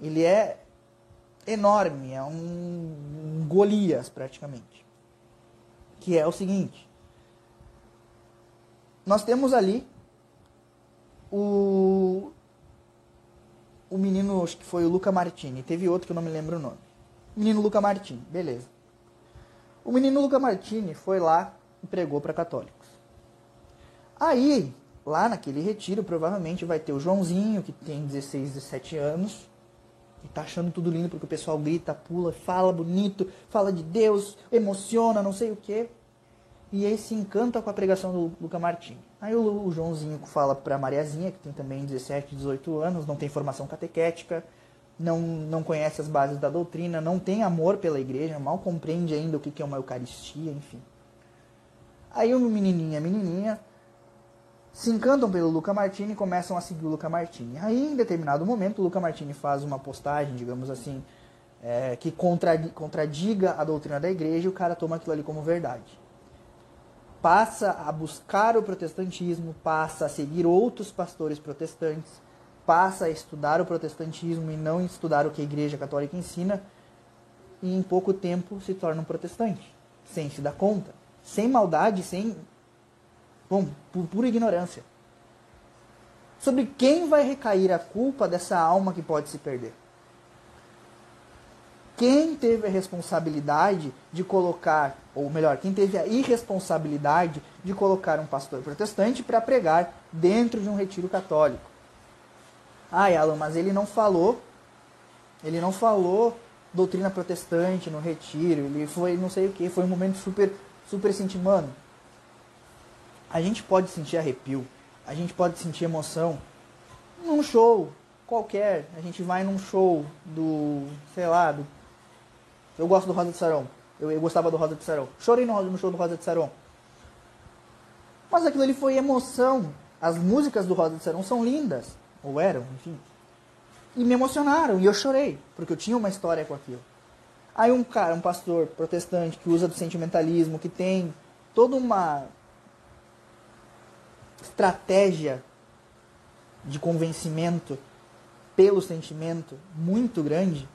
Ele é enorme, é um, Golias praticamente. Que é o seguinte: nós temos ali o o menino, acho que foi o Luca Martini, teve outro que eu não me lembro o nome. Menino Luca Martini, beleza. O menino Luca Martini foi lá e pregou para católicos. Aí, lá naquele retiro, provavelmente vai ter o Joãozinho, que tem 16, 17 anos, e tá achando tudo lindo porque o pessoal grita, pula, fala bonito, fala de Deus, emociona, não sei o quê. E aí se encanta com a pregação do Luca Martins. Aí o, o Joãozinho fala para Mariazinha, que tem também 17, 18 anos, não tem formação catequética, não, não conhece as bases da doutrina, não tem amor pela igreja, mal compreende ainda o que é uma Eucaristia, enfim. Aí o menininho a menininha se encantam pelo Luca Martini e começam a seguir o Luca Martini. Aí, em determinado momento, o Luca Martini faz uma postagem, digamos assim, é, que contradiga a doutrina da igreja e o cara toma aquilo ali como verdade. Passa a buscar o protestantismo, passa a seguir outros pastores protestantes, passa a estudar o protestantismo e não estudar o que a igreja católica ensina, e em pouco tempo se torna um protestante, sem se dar conta, sem maldade, sem Bom, por pura ignorância. Sobre quem vai recair a culpa dessa alma que pode se perder? Quem teve a responsabilidade de colocar, ou melhor, quem teve a irresponsabilidade de colocar um pastor protestante para pregar dentro de um retiro católico? Ai, Alan, mas ele não falou, ele não falou doutrina protestante no retiro, ele foi não sei o que, foi um momento super, super sentido. Mano, a gente pode sentir arrepio, a gente pode sentir emoção num show qualquer. A gente vai num show do, sei lá, do, eu gosto do Rosa de Sarão. Eu, eu gostava do Rosa de Sarão. Chorei no, no show do Rosa de Sarão. Mas aquilo ali foi emoção. As músicas do Rosa de Sarão são lindas. Ou eram, enfim. E me emocionaram. E eu chorei. Porque eu tinha uma história com aquilo. Aí um cara, um pastor protestante que usa do sentimentalismo, que tem toda uma estratégia de convencimento pelo sentimento muito grande,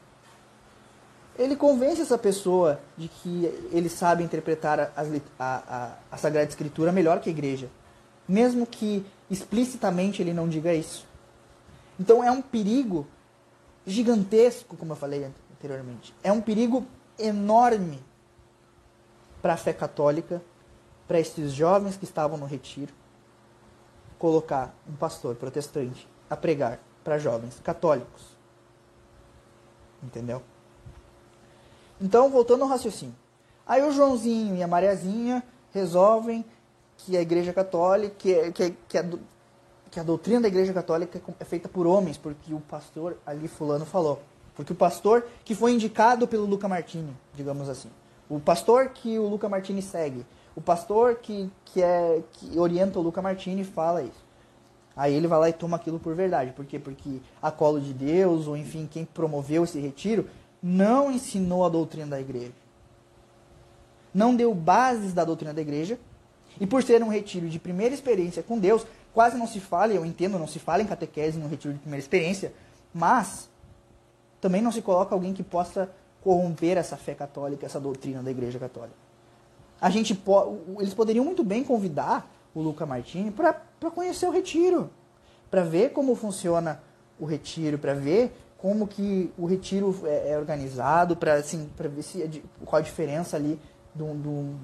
ele convence essa pessoa de que ele sabe interpretar a, a, a, Sagrada Escritura melhor que a igreja, mesmo que explicitamente ele não diga isso. Então é um perigo gigantesco, como eu falei anteriormente. É um perigo enorme para a fé católica, para esses jovens que estavam no retiro, colocar um pastor protestante a pregar para jovens católicos. Entendeu? Então, voltando ao raciocínio. Aí o Joãozinho e a Mariazinha resolvem que a Igreja Católica, que, que, que, a, que a doutrina da Igreja Católica é feita por homens, porque o pastor ali fulano falou. Porque o pastor que foi indicado pelo Luca Martini, digamos assim. O pastor que o Luca Martini segue. O pastor que, que, é, que orienta o Luca Martini fala isso. Aí ele vai lá e toma aquilo por verdade. Por quê? Porque a colo de Deus, ou enfim, quem promoveu esse retiro, não ensinou a doutrina da igreja. Não deu bases da doutrina da igreja. E por ser um retiro de primeira experiência com Deus, quase não se fala, eu entendo, não se fala em catequese no retiro de primeira experiência, mas também não se coloca alguém que possa corromper essa fé católica, essa doutrina da igreja católica. A gente po eles poderiam muito bem convidar o Luca Martini para conhecer o retiro, para ver como funciona o retiro, para ver como que o retiro é, é organizado, para assim, ver se, é qual a diferença ali do, do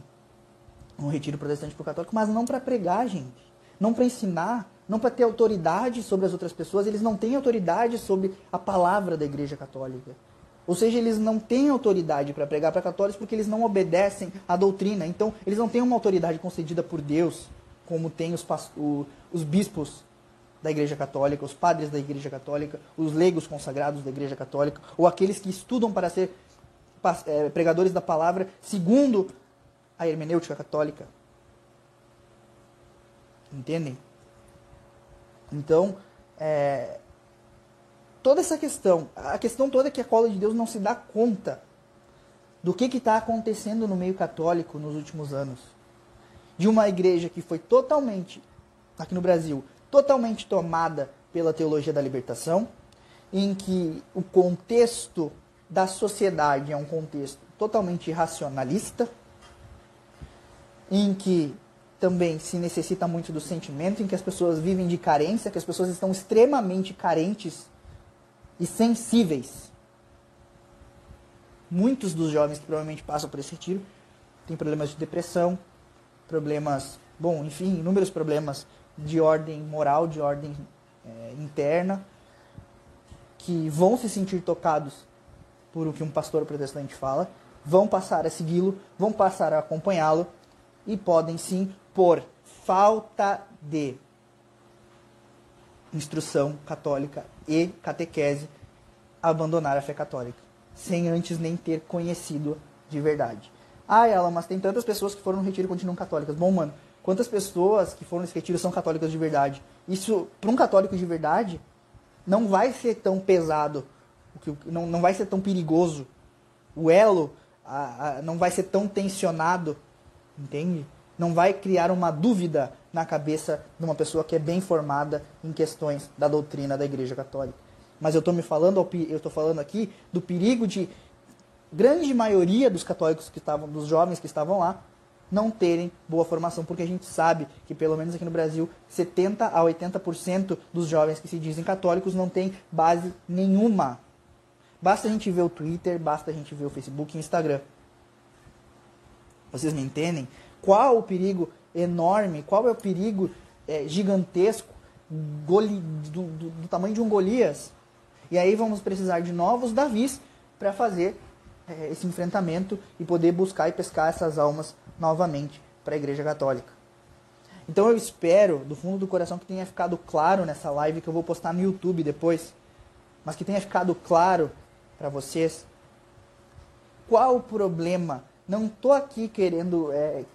um retiro protestante para o católico, mas não para pregar, gente. Não para ensinar, não para ter autoridade sobre as outras pessoas. Eles não têm autoridade sobre a palavra da Igreja Católica. Ou seja, eles não têm autoridade para pregar para católicos porque eles não obedecem à doutrina. Então, eles não têm uma autoridade concedida por Deus, como tem os, os bispos da Igreja Católica, os padres da Igreja Católica, os leigos consagrados da Igreja Católica, ou aqueles que estudam para ser é, pregadores da palavra segundo a hermenêutica católica. Entendem? Então, é, toda essa questão, a questão toda é que a cola de Deus não se dá conta do que está acontecendo no meio católico nos últimos anos. De uma igreja que foi totalmente, aqui no Brasil, totalmente tomada pela teologia da libertação, em que o contexto da sociedade é um contexto totalmente racionalista, em que também se necessita muito do sentimento, em que as pessoas vivem de carência, que as pessoas estão extremamente carentes e sensíveis. Muitos dos jovens que provavelmente passam por esse retiro têm problemas de depressão, problemas, bom, enfim, inúmeros problemas de ordem moral, de ordem é, interna, que vão se sentir tocados por o que um pastor protestante fala, vão passar a segui-lo, vão passar a acompanhá-lo e podem sim, por falta de instrução católica e catequese, abandonar a fé católica, sem antes nem ter conhecido de verdade. Ah, ela, mas tem tantas pessoas que foram no retiro e continuam católicas. Bom, mano, Quantas pessoas que foram nesse retiro são católicas de verdade? Isso, para um católico de verdade, não vai ser tão pesado, não, não vai ser tão perigoso. O elo a, a, não vai ser tão tensionado, entende? Não vai criar uma dúvida na cabeça de uma pessoa que é bem formada em questões da doutrina da Igreja Católica. Mas eu estou me falando, eu estou falando aqui do perigo de grande maioria dos católicos que estavam, dos jovens que estavam lá, não terem boa formação, porque a gente sabe que, pelo menos aqui no Brasil, 70 a 80% dos jovens que se dizem católicos não têm base nenhuma. Basta a gente ver o Twitter, basta a gente ver o Facebook e Instagram. Vocês me entendem? Qual o perigo enorme, qual é o perigo é, gigantesco Goli, do, do, do tamanho de um Golias. E aí vamos precisar de novos Davis para fazer é, esse enfrentamento e poder buscar e pescar essas almas novamente para a Igreja Católica. Então eu espero, do fundo do coração, que tenha ficado claro nessa live que eu vou postar no YouTube depois, mas que tenha ficado claro para vocês qual o problema. Não estou aqui querendo é,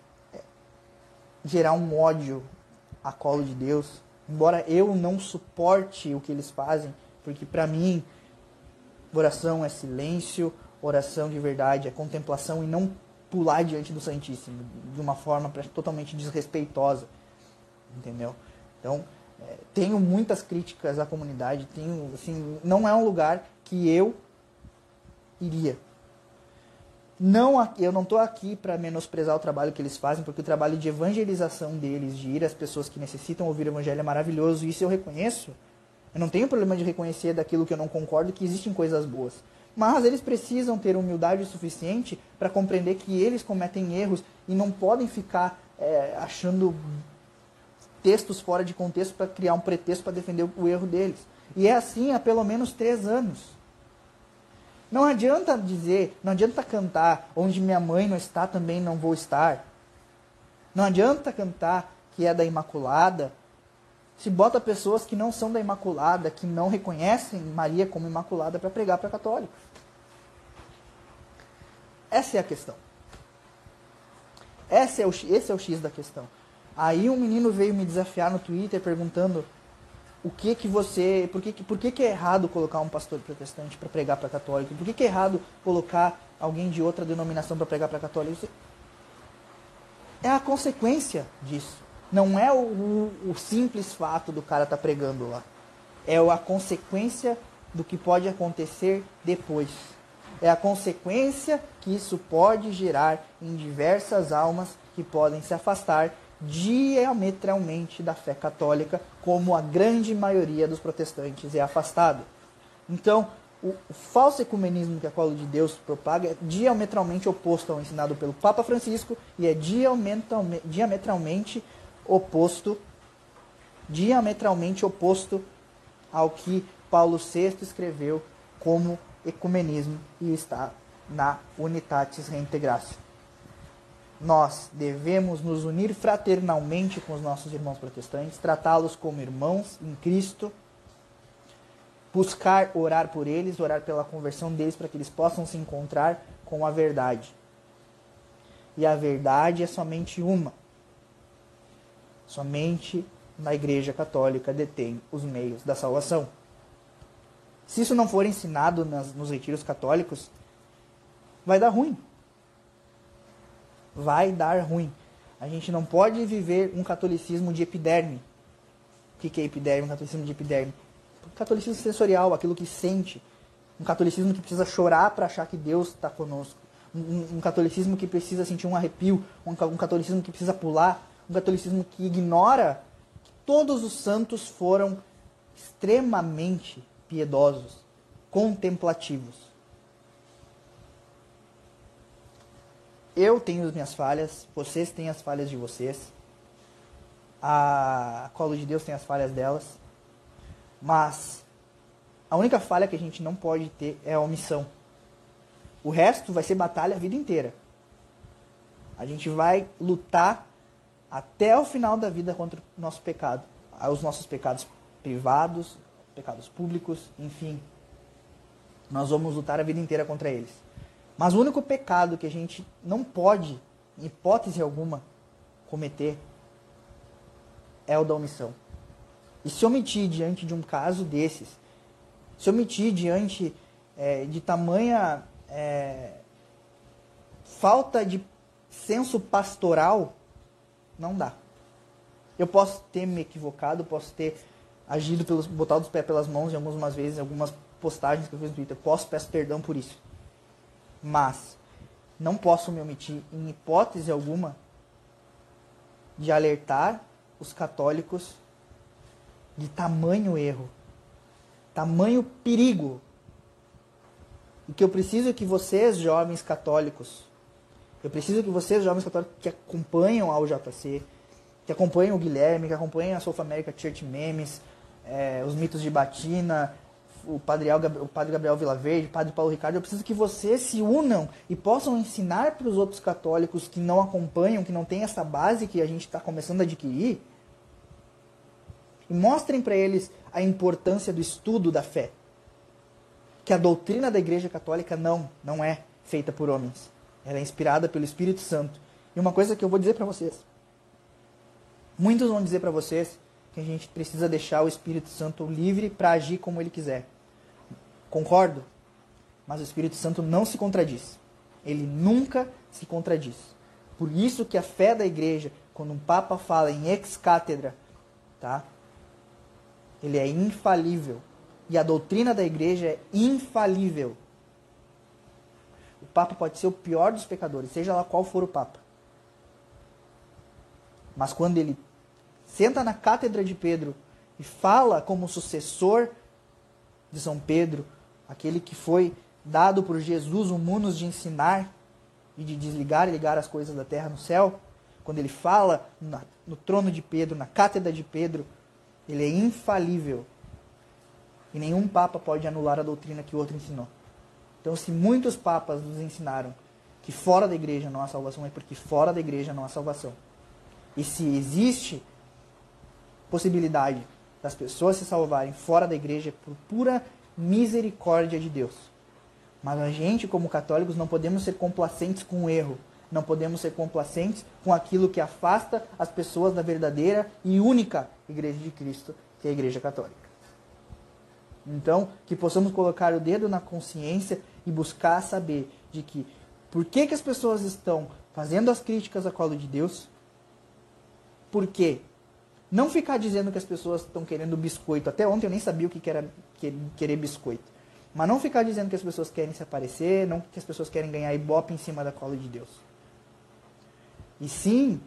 gerar um ódio a colo de Deus, embora eu não suporte o que eles fazem, porque para mim oração é silêncio, oração de verdade é contemplação e não pular diante do Santíssimo de uma forma totalmente desrespeitosa, entendeu? Então, é, tenho muitas críticas à comunidade, tenho, assim, não é um lugar que eu iria. Não, eu não estou aqui para menosprezar o trabalho que eles fazem, porque o trabalho de evangelização deles, de ir às pessoas que necessitam ouvir o evangelho é maravilhoso, isso eu reconheço. Eu não tenho problema de reconhecer daquilo que eu não concordo que existem coisas boas. Mas eles precisam ter humildade suficiente para compreender que eles cometem erros e não podem ficar é, achando textos fora de contexto para criar um pretexto para defender o erro deles. E é assim há pelo menos três anos. Não adianta dizer, não adianta cantar onde minha mãe não está, também não vou estar. Não adianta cantar que é da Imaculada, se bota pessoas que não são da Imaculada, que não reconhecem Maria como Imaculada para pregar para católicos. Essa é a questão. Esse é, o, esse é o X da questão. Aí um menino veio me desafiar no Twitter perguntando o que que você, por que, por que, que é errado colocar um pastor protestante para pregar para católico? Por que, que é errado colocar alguém de outra denominação para pregar para católico? É a consequência disso. Não é o, o, o simples fato do cara estar tá pregando lá. É a consequência do que pode acontecer depois é a consequência que isso pode gerar em diversas almas que podem se afastar diametralmente da fé católica, como a grande maioria dos protestantes é afastado. Então, o, o falso ecumenismo que a Colo de Deus propaga é diametralmente oposto ao ensinado pelo Papa Francisco e é diametralmente, diametralmente oposto diametralmente oposto ao que Paulo VI escreveu como ecumenismo e está na Unitatis Reintegratio. Nós devemos nos unir fraternalmente com os nossos irmãos protestantes, tratá-los como irmãos em Cristo, buscar orar por eles, orar pela conversão deles para que eles possam se encontrar com a verdade. E a verdade é somente uma. Somente na Igreja Católica detém os meios da salvação. Se isso não for ensinado nas, nos retiros católicos, vai dar ruim. Vai dar ruim. A gente não pode viver um catolicismo de epiderme. O que é epiderme? Um catolicismo de epiderme. Um catolicismo sensorial, aquilo que sente. Um catolicismo que precisa chorar para achar que Deus está conosco. Um, um, catolicismo que precisa sentir um arrepio. Um, um catolicismo que precisa pular. Um catolicismo que ignora que todos os santos foram extremamente piedosos, contemplativos. Eu tenho as minhas falhas, vocês têm as falhas de vocês, a Colo de Deus tem as falhas delas, mas a única falha que a gente não pode ter é a omissão. O resto vai ser batalha a vida inteira. A gente vai lutar até o final da vida contra o nosso pecado, os nossos pecados privados, pecados públicos, enfim. Nós vamos lutar a vida inteira contra eles. Mas o único pecado que a gente não pode, em hipótese alguma, cometer é o da omissão. E se omitir diante de um caso desses, se omitir diante é, de tamanha é, falta de senso pastoral, não dá. Eu posso ter me equivocado, posso ter agido pelos botar os pés pelas mãos em algumas vezes, algumas postagens que eu fiz no Twitter. Posso peço perdão por isso. Mas não posso me omitir em hipótese alguma de alertar os católicos de tamanho erro, tamanho perigo. E que eu preciso que vocês, jovens católicos, eu preciso que vocês, jovens católicos que acompanham ao JC, que acompanham o Guilherme, que acompanham a South America Church Memes, é, os mitos de Batina, o padre, o padre Gabriel Vilaverde, o padre Paulo Ricardo, eu preciso que vocês se unam e possam ensinar para os outros católicos que não acompanham, que não têm essa base que a gente está começando a adquirir, e mostrem para eles a importância do estudo da fé. Que a doutrina da Igreja Católica não, não é feita por homens. Ela é inspirada pelo Espírito Santo. E uma coisa que eu vou dizer para vocês. Muitos vão dizer para vocês que a gente precisa deixar o Espírito Santo livre para agir como ele quiser. Concordo? Mas o Espírito Santo não se contradiz. Ele nunca se contradiz. Por isso que a fé da igreja, quando um papa fala em ex cátedra, tá? Ele é infalível. E a doutrina da igreja é infalível. O papa pode ser o pior dos pecadores, seja lá qual for o papa. Mas quando ele senta na cátedra de Pedro e fala como sucessor de São Pedro, aquele que foi dado por Jesus o munus de ensinar e de desligar e ligar as coisas da terra no céu, quando ele fala no trono de Pedro, na cátedra de Pedro, ele é infalível. E nenhum papa pode anular a doutrina que o outro ensinou. Então, se muitos papas nos ensinaram que fora da igreja não há salvação, é porque fora da igreja não há salvação. E se existe possibilidade das pessoas se salvarem fora da igreja, por pura misericórdia de Deus. Mas a gente, como católicos, não podemos ser complacentes com o erro. Não podemos ser complacentes com aquilo que afasta as pessoas da verdadeira e única Igreja de Cristo, que é a Igreja Católica. Então, que possamos colocar o dedo na consciência e buscar saber de que por que, que as pessoas estão fazendo as críticas à colo de Deus? Por quê? Não ficar dizendo que as pessoas estão querendo biscoito. Até ontem eu nem sabia o que era querer biscoito. Mas não ficar dizendo que as pessoas querem se aparecer, não que as pessoas querem ganhar ibope em cima da cola de Deus. E sim,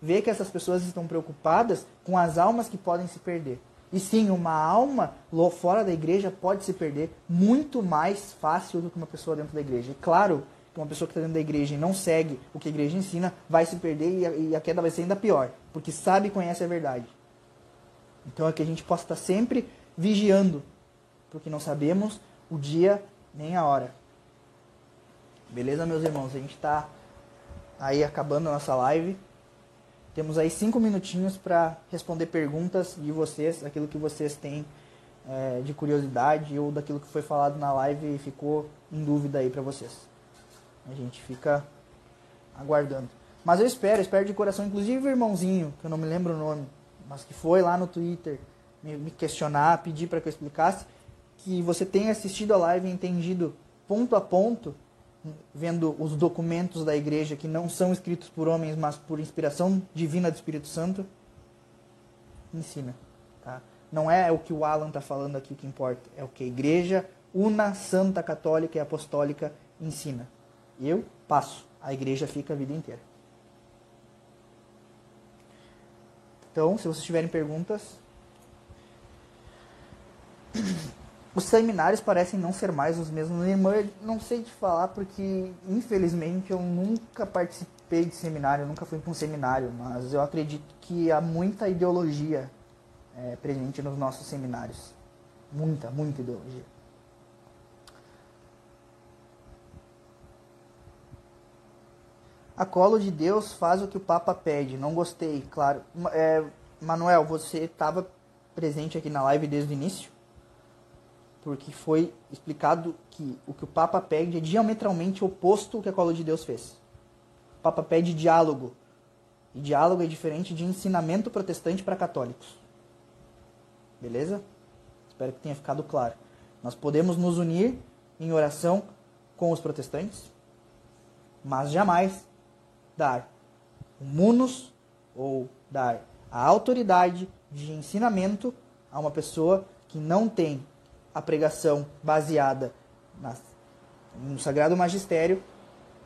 ver que essas pessoas estão preocupadas com as almas que podem se perder. E sim, uma alma fora da igreja pode se perder muito mais fácil do que uma pessoa dentro da igreja. E claro uma pessoa que está dentro da igreja e não segue o que a igreja ensina vai se perder e a, e a queda vai ser ainda pior, porque sabe e conhece a verdade. Então é que a gente possa estar sempre vigiando, porque não sabemos o dia nem a hora. Beleza, meus irmãos? A gente está aí acabando a nossa live. Temos aí cinco minutinhos para responder perguntas de vocês, aquilo que vocês têm é, de curiosidade ou daquilo que foi falado na live e ficou em dúvida aí para vocês. A gente fica aguardando. Mas eu espero, espero de coração, inclusive o irmãozinho, que eu não me lembro o nome, mas que foi lá no Twitter me, questionar, pedir para que eu explicasse, que você tenha assistido a live e entendido ponto a ponto vendo os documentos da igreja que não são escritos por homens, mas por inspiração divina do Espírito Santo, ensina. Tá? Não é o que o Alan está falando aqui que importa, é o que a igreja una, santa, católica e apostólica ensina. Eu passo, a igreja fica a vida inteira. Então, se vocês tiverem perguntas. <clears throat> Os seminários parecem não ser mais os mesmos. Eu não sei te falar porque, infelizmente, eu nunca participei de seminário, nunca fui para um seminário, mas eu acredito que há muita ideologia é, presente nos nossos seminários. Muita, muita ideologia. A colo de Deus faz o que o Papa pede. Não gostei, claro. É, Manuel, você estava presente aqui na live desde o início? porque foi explicado que o que o Papa pede é diametralmente oposto ao que a Cola de Deus fez. O Papa pede diálogo. E diálogo é diferente de ensinamento protestante para católicos. Beleza? Espero que tenha ficado claro. Nós podemos nos unir em oração com os protestantes, mas jamais dar o munus ou dar a autoridade de ensinamento a uma pessoa que não tem a pregação baseada no Sagrado Magistério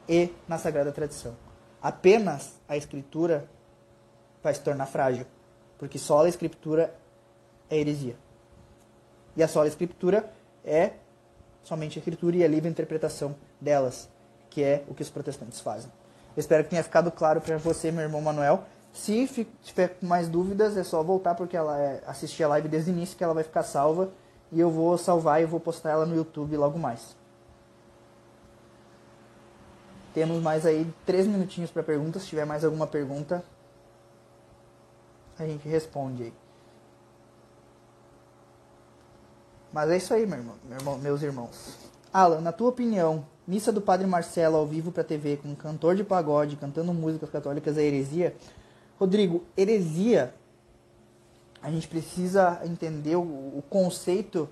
e na Sagrada Tradição. Apenas a Escritura vai se tornar frágil, porque só a Escritura é heresia. E a sola Escritura é somente a Escritura e a livre interpretação delas, que é o que os protestantes fazem. Espero que tenha ficado claro para você, meu irmão Manuel. Se tiver mais dúvidas, é só voltar porque ela é, assistir a live desde o início que ela vai ficar salva e eu vou salvar e vou postar ela no YouTube logo mais. Temos mais aí três minutinhos para perguntas. Se tiver mais alguma pergunta, a gente responde aí. Mas é isso aí, meu irmão, meu irmão, meus irmãos. Alan, na tua opinião, missa do Padre Marcelo ao vivo para TV com um cantor de pagode cantando músicas católicas é heresia? Rodrigo, heresia, a gente precisa entender o, o conceito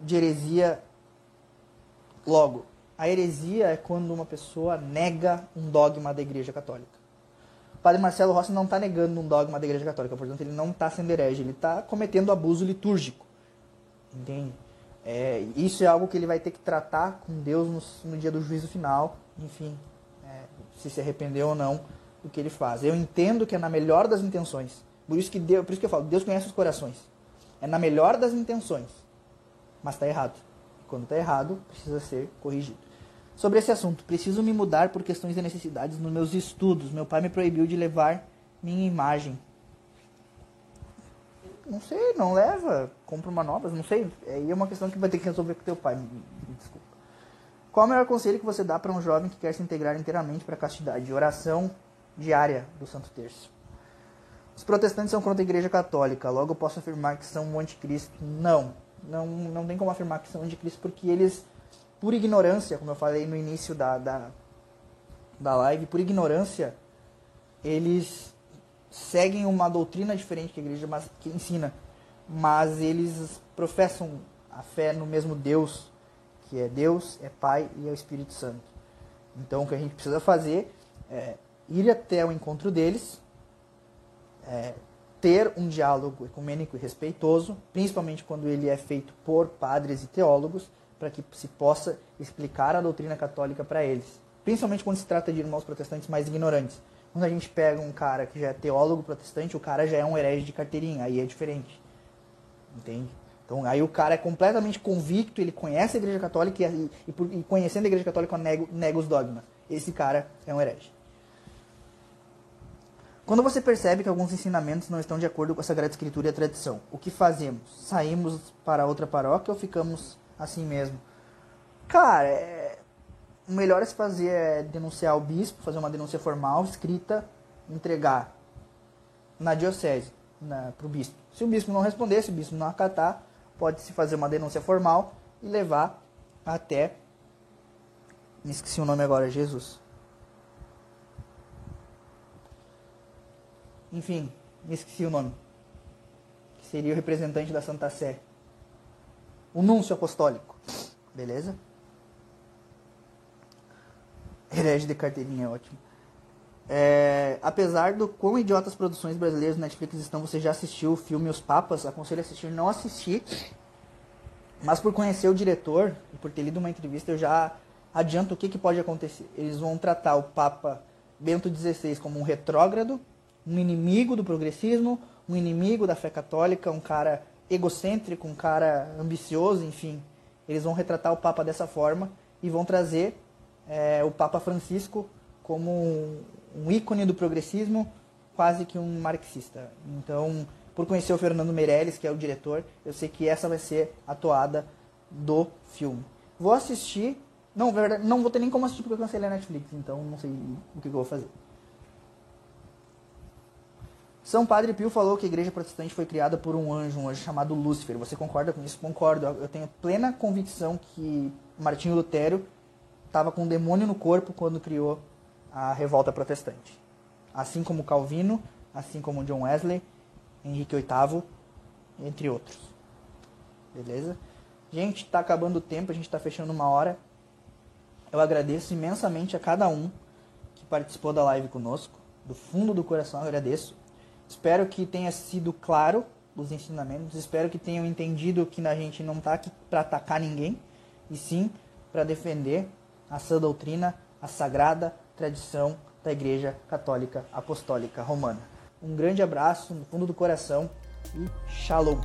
de heresia logo. A heresia é quando uma pessoa nega um dogma da Igreja Católica. O padre Marcelo Rossi não está negando um dogma da Igreja Católica, portanto, ele não está sendo herege, ele está cometendo abuso litúrgico. Entende? É, isso é algo que ele vai ter que tratar com Deus no, no dia do juízo final, enfim, é, se se arrependeu ou não do que ele faz. Eu entendo que é na melhor das intenções. Por isso que Deus, por isso que eu falo, Deus conhece os corações. É na melhor das intenções. Mas está errado. Quando está errado, precisa ser corrigido. Sobre esse assunto, preciso me mudar por questões de necessidades nos meus estudos. Meu pai me proibiu de levar minha imagem. Não sei, não leva. Compra uma nova, não sei. Aí é uma questão que vai ter que resolver com teu pai. Me, desculpa. Qual é o melhor conselho que você dá para um jovem que quer se integrar inteiramente para a castidade? Oração diária do Santo Terço. Os protestantes são contra a Igreja Católica, logo posso afirmar que são um anticristo? Não, não, não tem como afirmar que são anticristo, porque eles, por ignorância, como eu falei no início da, da, da live, por ignorância, eles seguem uma doutrina diferente que a igreja mas, que ensina, mas eles professam a fé no mesmo Deus, que é Deus, é Pai e é o Espírito Santo. Então o que a gente precisa fazer é ir até o encontro deles, é, ter um diálogo ecumênico e respeitoso, principalmente quando ele é feito por padres e teólogos, para que se possa explicar a doutrina católica para eles. Principalmente quando se trata de irmãos protestantes mais ignorantes. Quando a gente pega um cara que já é teólogo protestante, o cara já é um herege de carteirinha, aí é diferente. Entende? Então aí o cara é completamente convicto, ele conhece a Igreja Católica e, e, e conhecendo a Igreja Católica nega, nega os dogmas. Esse cara é um herege. Quando você percebe que alguns ensinamentos não estão de acordo com a Sagrada Escritura e a tradição, o que fazemos? Saímos para outra paróquia ou ficamos assim mesmo? Cara, é... o melhor a se fazer é denunciar o bispo, fazer uma denúncia formal, escrita, entregar na diocese, para o bispo. Se o bispo não responder, se o bispo não acatar, pode-se fazer uma denúncia formal e levar até. Me esqueci o nome agora, Jesus. Enfim, me esqueci o nome. Que seria o representante da Santa Sé. O núncio apostólico. Beleza? Herege de carteirinha é ótimo. É, apesar do quão idiotas produções brasileiras no Netflix estão, você já assistiu o filme Os Papas? Aconselho a assistir. Não assisti, mas por conhecer o diretor e por ter lido uma entrevista, eu já adianto o que, que pode acontecer. Eles vão tratar o Papa Bento XVI como um retrógrado um inimigo do progressismo, um inimigo da fé católica, um cara egocêntrico, um cara ambicioso, enfim. Eles vão retratar o Papa dessa forma e vão trazer é, o Papa Francisco como um, ícone do progressismo, quase que um marxista. Então, por conhecer o Fernando Meirelles, que é o diretor, eu sei que essa vai ser a toada do filme. Vou assistir, não, não vou ter nem como assistir porque eu cancelei a Netflix, então não sei o que eu vou fazer. São Padre Pio falou que a igreja protestante foi criada por um anjo, um anjo chamado Lúcifer. Você concorda com isso? Concordo. Eu tenho plena convicção que Martinho Lutero estava com um demônio no corpo quando criou a revolta protestante. Assim como Calvino, assim como John Wesley, Henrique VIII, entre outros. Beleza? Gente, está acabando o tempo, a gente está fechando uma hora. Eu agradeço imensamente a cada um que participou da live conosco. Do fundo do coração agradeço. Espero que tenha sido claro os ensinamentos. Espero que tenham entendido que a gente não está aqui para atacar ninguém, e sim para defender a sã doutrina, a sagrada tradição da Igreja Católica Apostólica Romana. Um grande abraço no fundo do coração e shalom!